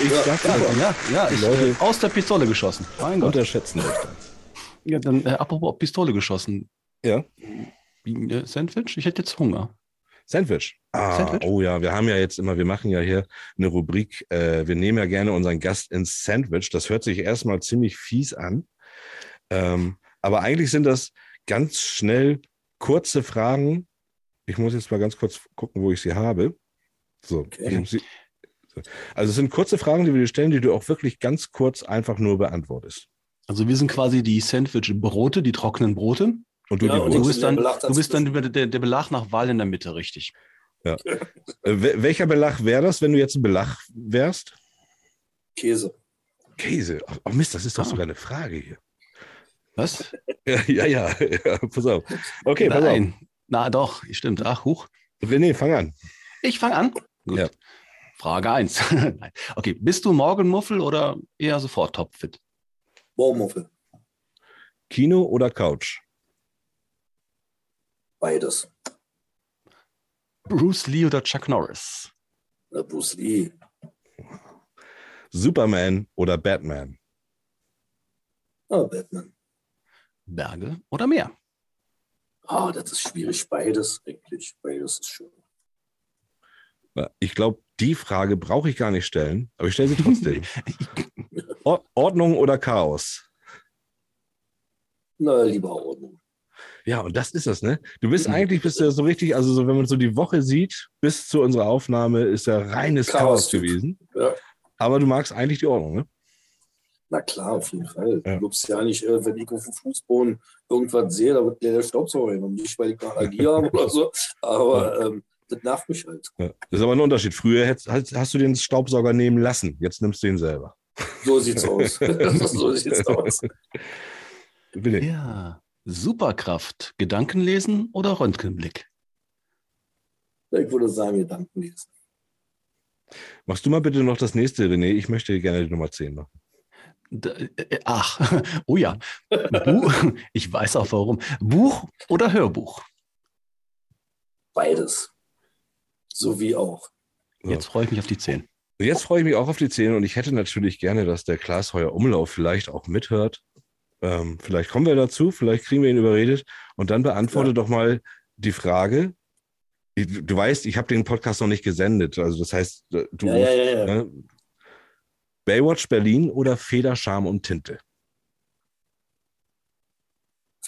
Ich Ja, sag Ja, einfach, ja, ja, ich, Leute- äh, aus der Pistole geschossen. Mein Gott. unterschätzen euch da. Ja, dann, äh, apropos Pistole geschossen. Ja. Äh, Sandwich? Ich hätte jetzt Hunger. Sandwich. Ah, Sandwich? Oh ja, wir haben ja jetzt immer, wir machen ja hier eine Rubrik, äh, wir nehmen ja gerne unseren Gast ins Sandwich. Das hört sich erstmal ziemlich fies an. Ähm, aber eigentlich sind das ganz schnell kurze Fragen. Ich muss jetzt mal ganz kurz gucken, wo ich sie habe. So. Okay. ich so. also es sind kurze Fragen, die wir dir stellen, die du auch wirklich ganz kurz einfach nur beantwortest. Also wir sind quasi die Sandwich-Brote, die trockenen Brote. Und du Ja, die und Du bist dann, Belag du bist dann der, der Belag nach Wahl in der Mitte, richtig. Äh, wel- welcher Belag wäre das, wenn du jetzt ein Belag wärst? Käse. Käse. Oh, oh Mist, das ist doch Ah. sogar eine Frage hier. Was? Ja, ja, ja, ja pass auf. Okay, pass Nein. Na doch, stimmt. Ach, huch. auf. René, fang an. Ich fange an. Gut. Ja. Frage 1. okay, bist du Morgenmuffel oder eher sofort topfit? Morgenmuffel. Kino oder Couch? Beides. Bruce Lee oder Chuck Norris? Na, Bruce Lee. Superman oder Batman? Ah, Batman. Berge oder Meer? Ah, das ist schwierig. Beides, eigentlich. Beides ist schön. Ich glaube, die Frage brauche ich gar nicht stellen, aber ich stelle sie trotzdem. Or- Ordnung oder Chaos? Na, lieber Ordnung. Ja, und das ist das, ne? Du bist Mhm. eigentlich, bist du ja so richtig, also so, wenn man so die Woche sieht, bis zu unserer Aufnahme ist ja reines Chaos, Chaos-Typ. gewesen. Ja. Aber du magst eigentlich die Ordnung, ne? Na klar, auf jeden Fall. Ja. Du glaubst ja nicht, äh, wenn ich auf dem Fußboden irgendwas sehe, da wird der Staubsauger genommen. Nicht, weil ich eine Allergie habe oder so, aber ähm, das nervt mich halt. Ja. Das ist aber ein Unterschied. Früher hast, hast, du den Staubsauger nehmen lassen, jetzt nimmst du ihn selber. So sieht's aus. so sieht's aus. Ja, Superkraft. Gedankenlesen oder Röntgenblick? Ich würde sagen, Gedankenlesen. Machst du mal bitte noch das nächste, René? Ich möchte gerne die Nummer 10 machen. Äh, äh, ach, oh ja. Buch, ich weiß auch warum. Buch oder Hörbuch? Beides. So wie auch. Jetzt freue ich mich auf die 10. Jetzt freue ich mich auch auf die 10 und ich hätte natürlich gerne, dass der Klaas Heuer Umlauf vielleicht auch mithört. Ähm, vielleicht kommen wir dazu, vielleicht kriegen wir ihn überredet und dann beantworte ja. doch mal die Frage. Du weißt, ich habe den Podcast noch nicht gesendet. Also das heißt, du ja, musst, ja, ne, Baywatch Berlin oder Feder, Charme und Tinte?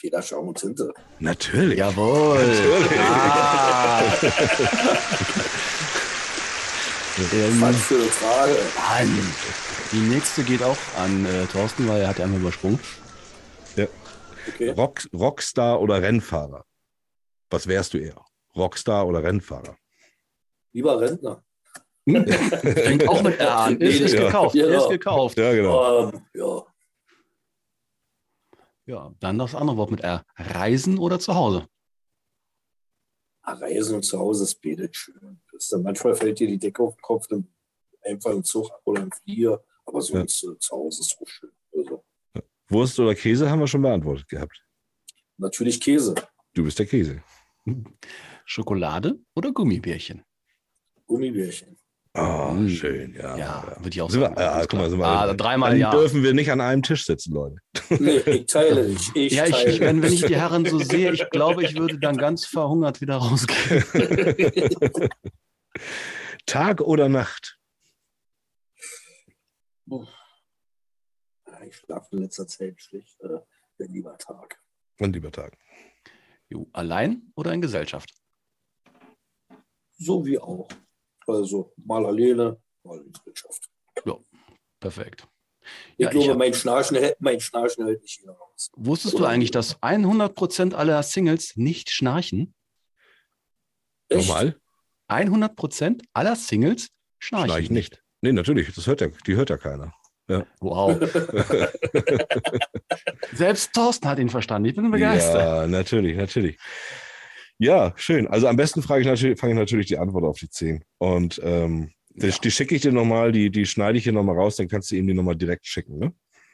Feder, Charme und Tinte. Natürlich. Jawohl. Natürlich. Ah. Was für eine Frage. Mann. Die nächste geht auch an äh, Thorsten, weil er hat ja einmal übersprungen. Ja. Okay. Rock, Rockstar oder Rennfahrer? Was wärst du eher? Rockstar oder Rennfahrer? Lieber Rentner. Fängt auch mit R an. Ist, ist ja. gekauft. Genau. Ist gekauft. Ja, genau. Ähm, ja. Ja, dann das andere Wort mit R. Reisen oder zu Hause? Ah, Reisen und zu Hause ist betet schön. Dann, manchmal fällt dir die Decke auf den Kopf, dann einfach im Zug oder im Flieger. Aber sonst ja. zu Hause ist so schön. Also. Wurst oder Käse haben wir schon beantwortet gehabt. Natürlich Käse. Du bist der Käse. Schokolade oder Gummibärchen? Gummibärchen. Oh, schön, ja. Ja, würde ich auch sagen. Wir, ja, guck mal, sind wir, ah, dreimal dann ja. dürfen wir nicht an einem Tisch sitzen, Leute. Nee, ich teile nicht. Ich ja, teile. Ich, wenn, wenn ich die Herren so sehe, ich glaube, ich würde dann ganz verhungert wieder rausgehen. Tag oder Nacht? Ich schlafe in letzter Zeit schlecht. Äh, lieber Tag. Und lieber Tag. Jo, allein oder in Gesellschaft? So wie auch. Also mal alleine, mal in Gesellschaft. Ja, perfekt. Ich ja, glaube, ich mein, Schnarchen, mein Schnarchen hält nicht jeder raus. Wusstest Oder du eigentlich, dass 100% aller Singles nicht schnarchen? Echt? Normal? 100% aller Singles schnarchen, schnarchen nicht. nicht. Nee, natürlich, das hört ja, die hört ja keiner. Ja. Wow. Selbst Thorsten hat ihn verstanden. Ich bin begeistert. Ja, natürlich, natürlich. Ja, schön. Also am besten frage ich natürlich, fange ich natürlich die Antwort auf die 10. Und ähm, die, ja. die schicke ich dir nochmal, die, die schneide ich hier nochmal raus, dann kannst du ihm die nochmal direkt schicken, ne?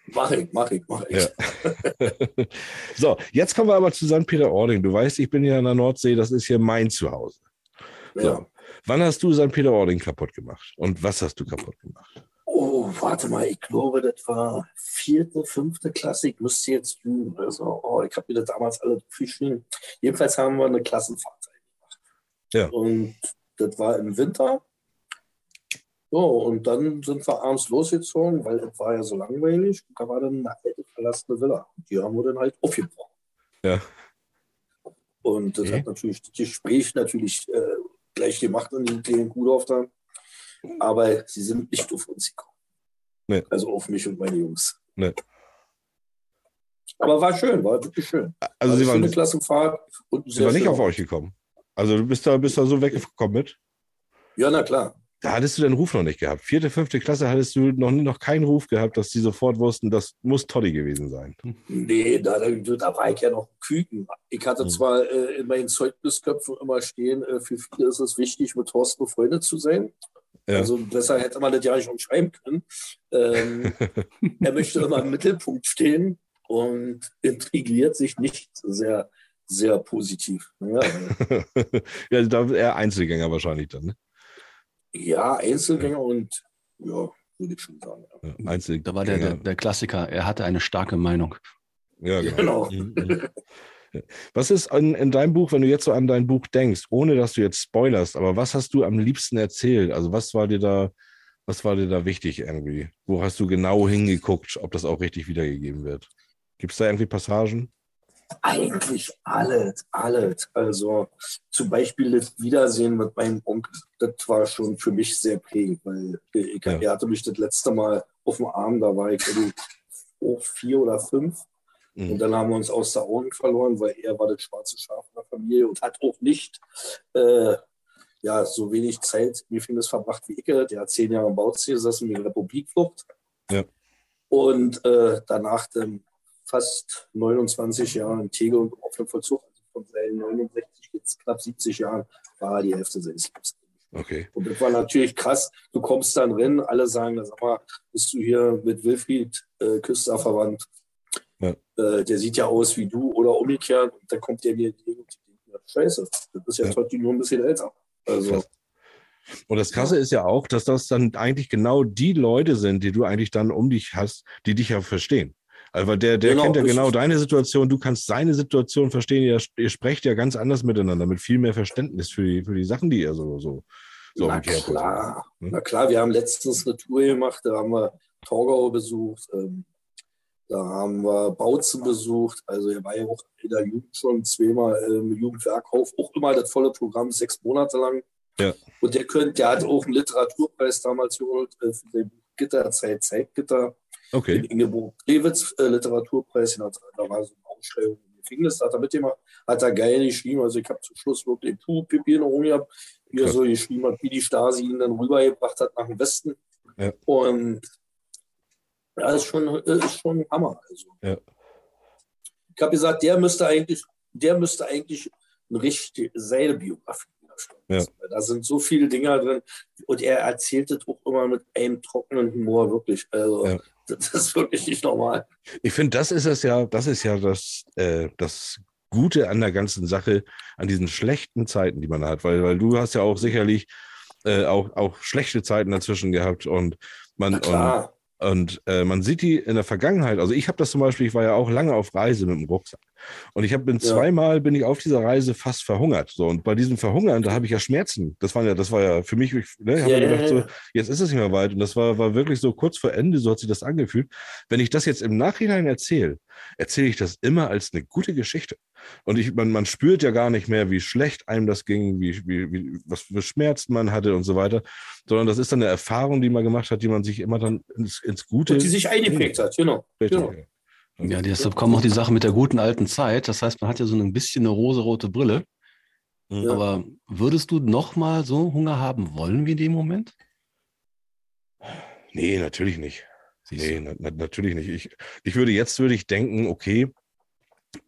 Mach ich, mach ich, mach ich. Ja. so, jetzt kommen wir aber zu St. Peter-Ording. Du weißt, ich bin hier an der Nordsee, das ist hier mein Zuhause. Ja. So. Wann hast du St. Peter-Ording kaputt gemacht? Und was hast du kaputt gemacht? Oh, warte mal, ich glaube, das war vierte, fünfte Klasse. Ich müsste jetzt lügen. Also, oh, ich habe mir das damals alle geschrieben. Jedenfalls haben wir eine Klassenfahrt gemacht. Ja. Und das war im Winter. So, und dann sind wir abends losgezogen, weil es war ja so langweilig. Da war dann eine alte verlassene Villa. Die haben wir dann halt aufgebrochen. Ja. Und das okay. hat natürlich das Gespräch natürlich äh, gleich gemacht in dem kleinen da. Aber sie sind nicht auf uns gekommen. Nee. Also auf mich und meine Jungs. Nee. Aber war schön, war wirklich schön. Also war sie waren eine Klassenfahrt. Und sie waren nicht auf euch gekommen. Also du bist da, bist da so weggekommen mit? Ja, na klar. Da hattest du den Ruf noch nicht gehabt. Vierte, fünfte Klasse hattest du noch, noch keinen Ruf gehabt, dass die sofort wussten, das muss Toddy gewesen sein. Nee, da, da war ich ja noch Küken. Ich hatte mhm. zwar äh, in meinen Zeugnisköpfen immer stehen, äh, für viele ist es wichtig, mit Thorsten befreundet zu sein. Ja. Also besser hätte man das ja nicht umschreiben können. Ähm, er möchte immer im Mittelpunkt stehen und integriert sich nicht sehr, sehr positiv. Ja, ja da eher Einzelgänger wahrscheinlich dann. Ne? Ja, Einzelgänger ja. und ja, würde ich schon sagen. Ja. Einzelgänger. Da war der, der, der, Klassiker, er hatte eine starke Meinung. Ja, genau. genau. Was ist in, in, deinem Buch, wenn du jetzt so an dein Buch denkst, ohne dass du jetzt spoilerst, aber was hast du am liebsten erzählt? Also was war dir da, was war dir da wichtig irgendwie? Wo hast du genau hingeguckt, ob das auch richtig wiedergegeben wird? Gibt es da irgendwie Passagen? Eigentlich alles, alles. Also zum Beispiel das Wiedersehen mit meinem Onkel, das war schon für mich sehr prägend, weil ich, ja. er hatte mich das letzte Mal auf dem Arm, da war ich auch vier oder fünf. Mhm. Und dann haben wir uns aus der Augen verloren, weil er war das schwarze Schaf in der Familie und hat auch nicht äh, ja, so wenig Zeit mir vieles verbracht wie ich. Der hat zehn Jahre im Bauziel gesessen wegen Republikflucht. Ja. Und äh, danach dann fast 29 Jahre in Tegel und offenen Vollzug, also von seinen 69 jetzt knapp 70 Jahren, war die Hälfte seines Lebens. Okay. Und das war natürlich krass. Du kommst dann rein, alle sagen, sag mal, bist du hier mit Wilfried äh, Küster verwandt? Ja. Äh, der sieht ja aus wie du oder umgekehrt. Und dann kommt der mir entgegen und denke, scheiße, das ist ja, Ja. trotzdem nur ein bisschen älter. Also, Krass. Und das Krasse ist ja auch, dass das dann eigentlich genau die Leute sind, die du eigentlich dann um dich hast, die dich ja verstehen. Also der, der Genau, kennt ja genau deine Situation, du kannst seine Situation verstehen, ihr, ihr sprecht ja ganz anders miteinander, mit viel mehr Verständnis für die, für die Sachen, die ihr so, so, so na klar. ne? Na klar, wir haben letztens eine Tour gemacht, da haben wir Torgau besucht, ähm, da haben wir Bautzen besucht. Also er war ja auch in der Jugend schon zweimal im Jugendwerkhof, auch immer das volle Programm, sechs Monate lang. Ja. Und der, könnt, der hat auch einen Literaturpreis damals geholt äh, für Buch Gitterzeit, Zeitgitter. Den Okay, Ingeborg Drewitz äh, Literaturpreis, den da war so eine Ausstellung im Gefängnis, da hat er mitgemacht, hat er geil geschrieben. Also ich habe zum Schluss wirklich puh, Pipi in der Augen gehabt, wie er so geschrieben hat, wie die Stasi ihn dann rübergebracht hat nach dem Westen. Ja. Und ja, ist schon, ist schon ein Hammer. Also. Ja. Ich habe gesagt, der müsste eigentlich, der müsste eigentlich eine richtige seine Biografie. Ja. Da sind so viele Dinge drin und er erzählt das auch immer mit einem trockenen Humor, wirklich. Also Ja. das ist wirklich nicht normal. ich finde, das ist es ja, das ist ja das, äh, das Gute an der ganzen Sache, an diesen schlechten Zeiten, die man hat, weil, weil du hast ja auch sicherlich äh, auch, auch schlechte Zeiten dazwischen gehabt und man, klar. Und äh, man sieht die in der Vergangenheit. Also ich habe das zum Beispiel, ich war ja auch lange auf Reise mit dem Rucksack. Und ich habe bin Ja. zweimal bin ich auf dieser Reise fast verhungert. So, und bei diesem Verhungern, da habe ich ja Schmerzen. Das war ja, das war ja für mich, ich ne, habe Ja, gedacht, so, jetzt ist es nicht mehr weit. Und das war, war wirklich so kurz vor Ende, so hat sich das angefühlt. Wenn ich das jetzt im Nachhinein erzähle, erzähle ich das immer als eine gute Geschichte. Und ich, man, man spürt ja gar nicht mehr, wie schlecht einem das ging, wie, wie, wie, was für Schmerzen man hatte und so weiter, sondern das ist dann eine Erfahrung, die man gemacht hat, die man sich immer dann ins, ins Gute. Und die sich eingeprägt hat, genau. Richtig, genau. ja. Ja, deshalb kommt auch die Sache mit der guten alten Zeit. Das heißt, man hat ja so ein bisschen eine rosarote Brille. Mhm. Aber würdest du noch mal so Hunger haben wollen wie in dem Moment? Nee, natürlich nicht. Siehst Nee, na, na, natürlich nicht. Ich, ich würde jetzt würde ich denken, okay,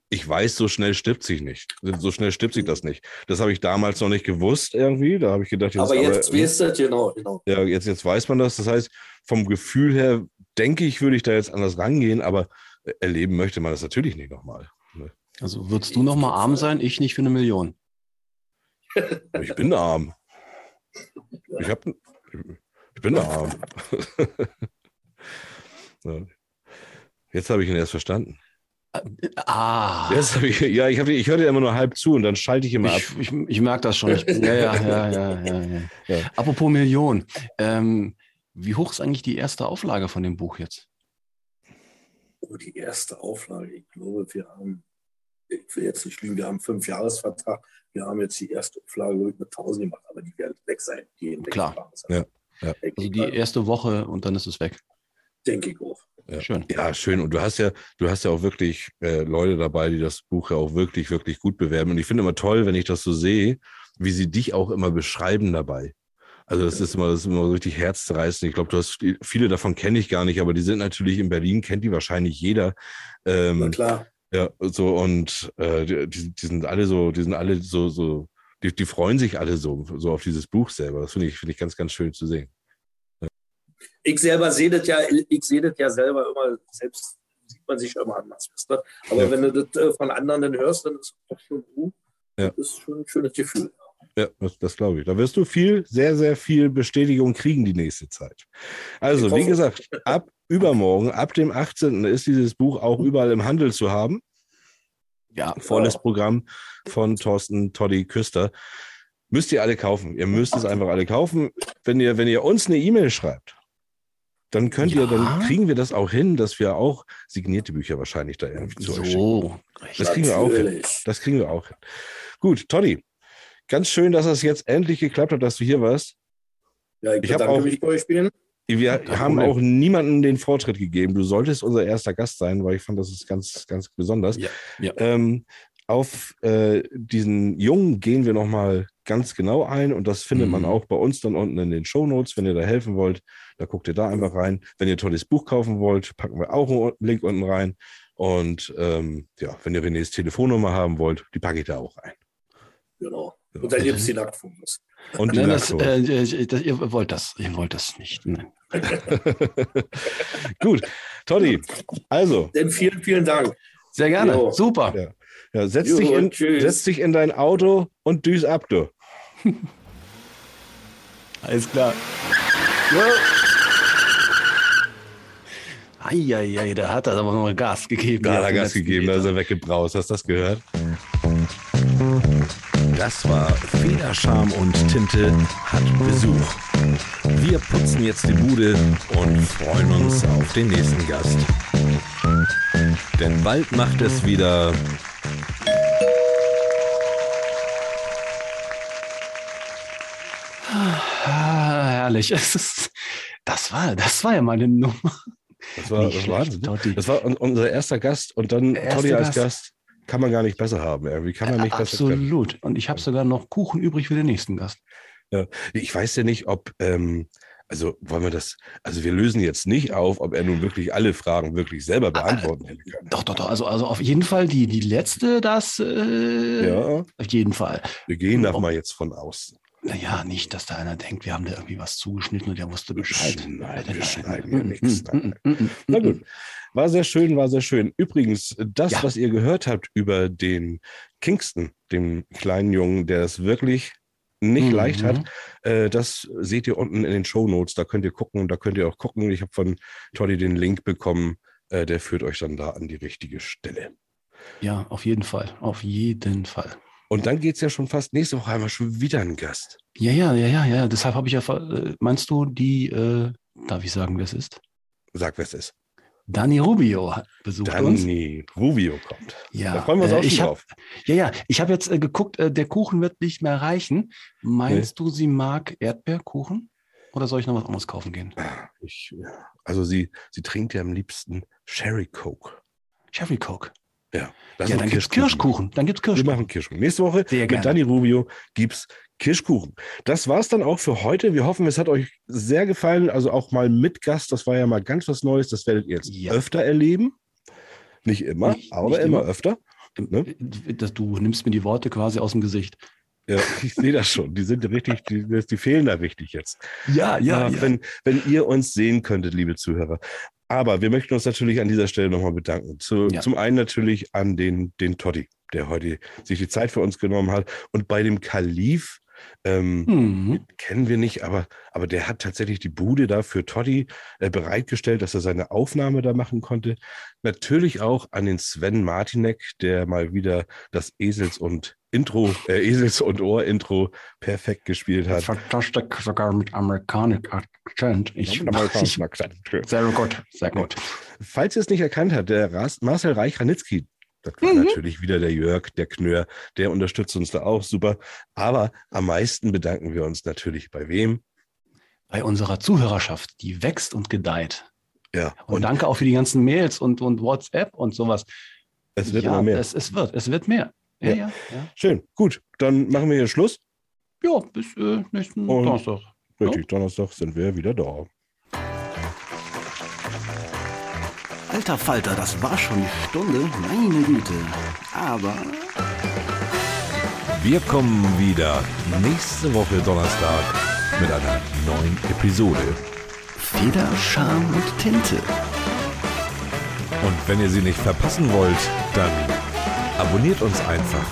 ich weiß, so schnell stirbt sich nicht. So schnell stirbt sich das nicht. Das habe ich damals noch nicht gewusst irgendwie. Da habe ich gedacht, Aber jetzt aber, weißt du, genau, genau. ja, jetzt, jetzt weiß man das. Das heißt, vom Gefühl her denke ich, würde ich da jetzt anders rangehen, aber erleben möchte man das natürlich nicht nochmal. Ne? Also würdest du noch mal arm sein? Ich nicht für eine Million. Ich bin arm. Ich, hab, ich bin arm. Jetzt habe ich ihn erst verstanden. Ah, ich, ja, ich, hab, ich höre dir immer nur halb zu und dann schalte ich immer ab. ich, ich, ich merke das schon. Ich, ja, ja, ja, ja, ja, ja. Apropos Million. Ähm, wie hoch ist eigentlich die erste Auflage von dem Buch jetzt? Oh, die erste Auflage, ich glaube, wir haben, ich will jetzt nicht lügen, wir haben einen Fünfjahresvertrag. Wir haben jetzt die erste Auflage mit 1000 gemacht, aber die werden weg sein. Klar. Ja, ja. Also die erste Woche und dann ist es weg. Denke ich auch. Ja. Schön. Ja, schön. Und du hast ja, du hast ja auch wirklich äh, Leute dabei, die das Buch ja auch wirklich, wirklich gut bewerben. Und ich finde immer toll, wenn ich das so sehe, wie sie dich auch immer beschreiben dabei. Also das ist immer, das ist immer so richtig herzzerreißend. Ich glaube, du hast viele davon kenne ich gar nicht, aber die sind natürlich in Berlin, kennt die wahrscheinlich jeder. Na Ähm, klar. ja, so und äh, die, die die sind alle so, die sind alle so, so, die, die freuen sich alle so, so auf dieses Buch selber. Das finde ich, finde ich ganz, ganz schön zu sehen. Ich selber sehe das ja, ich sehe das ja selber immer, selbst sieht man sich ja immer anders. Weißt du? Aber Ja. wenn du das äh, von anderen dann hörst, dann ist das schon gut. Ja. Das ist schon ein schönes Gefühl. Ja, das, das glaube ich. Da wirst du viel, sehr, sehr viel Bestätigung kriegen die nächste Zeit. Also, wie gesagt, ab übermorgen, ab dem 18. ist dieses Buch auch überall im Handel zu haben. Ja, Volles Ja. Programm von Thorsten Toddy Küster. Müsst ihr alle kaufen. Ihr müsst es einfach alle kaufen. Wenn ihr, wenn ihr uns eine E-Mail schreibt, dann könnt ihr, Ja. dann kriegen wir das auch hin, dass wir auch signierte Bücher wahrscheinlich da irgendwie zu euch schicken. so. Das kriegen wir auch hin. Das kriegen wir auch hin. Gut, Toddy, ganz schön, dass es jetzt endlich geklappt hat, dass du hier warst. Ja, ich Ich hab bedanke auch- mich bei euch beiden. Wir haben auch niemandem den Vortritt gegeben. Du solltest unser erster Gast sein, weil ich fand, das ist ganz, ganz besonders. Ja, ja. Ähm, auf äh, diesen Jungen gehen wir nochmal ganz genau ein und das findet man Mhm. auch bei uns dann unten in den Shownotes, wenn ihr da helfen wollt. Da guckt ihr da einfach rein. Wenn ihr ein tolles Buch kaufen wollt, packen wir auch einen Link unten rein. Und ähm, ja, wenn ihr Renés Telefonnummer haben wollt, die packe ich da auch rein. Genau. Und dann gibt es die Nacktfotos. Und die Nein, das, Nacktfotos. äh, das, ihr wollt das, ihr wollt das nicht. Nein. Gut, Toddy, also, Denn vielen, vielen Dank. Sehr gerne. Jo. Super. Ja. Ja, setz, Jo, dich in, tschüss. setz dich in dein Auto und düs ab, du. Alles klar. Eieiei, da hat er aber noch Gas gegeben. Da hat er Gas gegeben, da ist er weggebraust. Hast du das gehört? Das war Federscham und Tinte hat Besuch. Wir putzen jetzt die Bude und freuen uns auf den nächsten Gast. Denn bald macht es wieder Ah, herrlich. Es ist, das war, das war ja meine Nummer. Das war, das Totti. das war un- unser erster Gast und dann Toddy als Gast. Gast. Kann man gar nicht besser haben. Irgendwie kann man nicht besser. Absolut. Und ich habe sogar noch Kuchen übrig für den nächsten Gast. Ja. Ich weiß ja nicht, ob, ähm, also wollen wir das, also wir lösen jetzt nicht auf, ob er nun wirklich alle Fragen wirklich selber beantworten hätte können. Doch, doch, doch. Also, also auf jeden Fall die, die letzte, das äh, Ja, auf jeden Fall. wir gehen da mal jetzt von aus. Naja, nicht, dass da einer denkt, wir haben da irgendwie was zugeschnitten und der wusste Bescheid. Nein, wir schneiden ja nichts. mm, mm, mm, Na gut. War sehr schön, war sehr schön. Übrigens, das, Ja. was ihr gehört habt über den Kingston, dem kleinen Jungen, der es wirklich nicht Mhm. leicht hat, äh, das seht ihr unten in den Show Notes. Da könnt ihr gucken, da könnt ihr auch gucken. Ich habe von Toddy den Link bekommen. Äh, der führt euch dann da an die richtige Stelle. Ja, auf jeden Fall. Auf jeden Fall. Und dann geht es ja schon fast, nächste Woche wir schon wieder einen Gast. Ja, ja, ja, ja, ja. Deshalb habe ich ja, äh, meinst du, die, äh, darf ich sagen, wer es ist? Sag, wer es ist. Dani Rubio hat besucht uns. Danny Rubio kommt. Ja, Da freuen wir uns äh, auch schon ich hab, drauf. Ja, ja, ich habe jetzt äh, geguckt, äh, der Kuchen wird nicht mehr reichen. Meinst du, sie mag Erdbeerkuchen? Oder soll ich noch was anderes kaufen gehen? Ich. Also sie, sie trinkt ja am liebsten Sherry Coke. Cherry Coke. Ja, das ja, dann gibt's Kirschkuchen. Dann gibt's Wir Kirschkuchen. machen Kirschkuchen. Nächste Woche mit. Danny Rubio gibt's Kirschkuchen. Das war's dann auch für heute. Wir hoffen, es hat euch sehr gefallen. Also auch mal mit Gast. Das war ja mal ganz was Neues. Das werdet ihr jetzt Ja. öfter erleben. Nicht immer, Nicht- aber nicht immer immer. öfter. Ne? Äh, Das, du nimmst mir die Worte quasi aus dem Gesicht. Ja, ich sehe das schon. Die sind richtig, die, die fehlen da richtig jetzt. Ja, Ah, Wenn, wenn ihr uns sehen könntet, liebe Zuhörer. Aber wir möchten uns natürlich an dieser Stelle nochmal bedanken. Zu, Ja. Zum einen natürlich an den, den Toddy, der heute sich die Zeit für uns genommen hat. Und bei dem Kalif, ähm, Mhm. kennen wir nicht, aber, aber der hat tatsächlich die Bude da für Toddy äh, bereitgestellt, dass er seine Aufnahme da machen konnte. Natürlich auch an den Sven Martinek, der mal wieder das Esels und Intro, äh, Esels und Ohr-Intro perfekt gespielt hat. Fantastisch, sogar mit amerikanischem Akzent. Ich, ich, sehr gut, sehr gut. Falls ihr es nicht erkannt habt, der Marcel Reich-Ranitzky, das war Mhm. natürlich wieder der Jörg, der Knör, der unterstützt uns da auch super. Aber am meisten bedanken wir uns natürlich bei wem? Bei unserer Zuhörerschaft, die wächst und gedeiht. Ja, Und, danke auch für die ganzen Mails und, und WhatsApp und sowas. es wird ja, immer mehr. Es, es wird, es wird mehr. Ja, Ja. ja, ja. Schön, gut, dann machen wir hier Schluss. Ja, bis äh, nächsten Und- Donnerstag. Richtig, Donnerstag sind wir wieder da. Alter Falter, das war schon die Stunde. Meine Güte. Aber Wir kommen wieder nächste Woche Donnerstag mit einer neuen Episode. Feder, Charme und Tinte. Und wenn ihr sie nicht verpassen wollt, dann abonniert uns einfach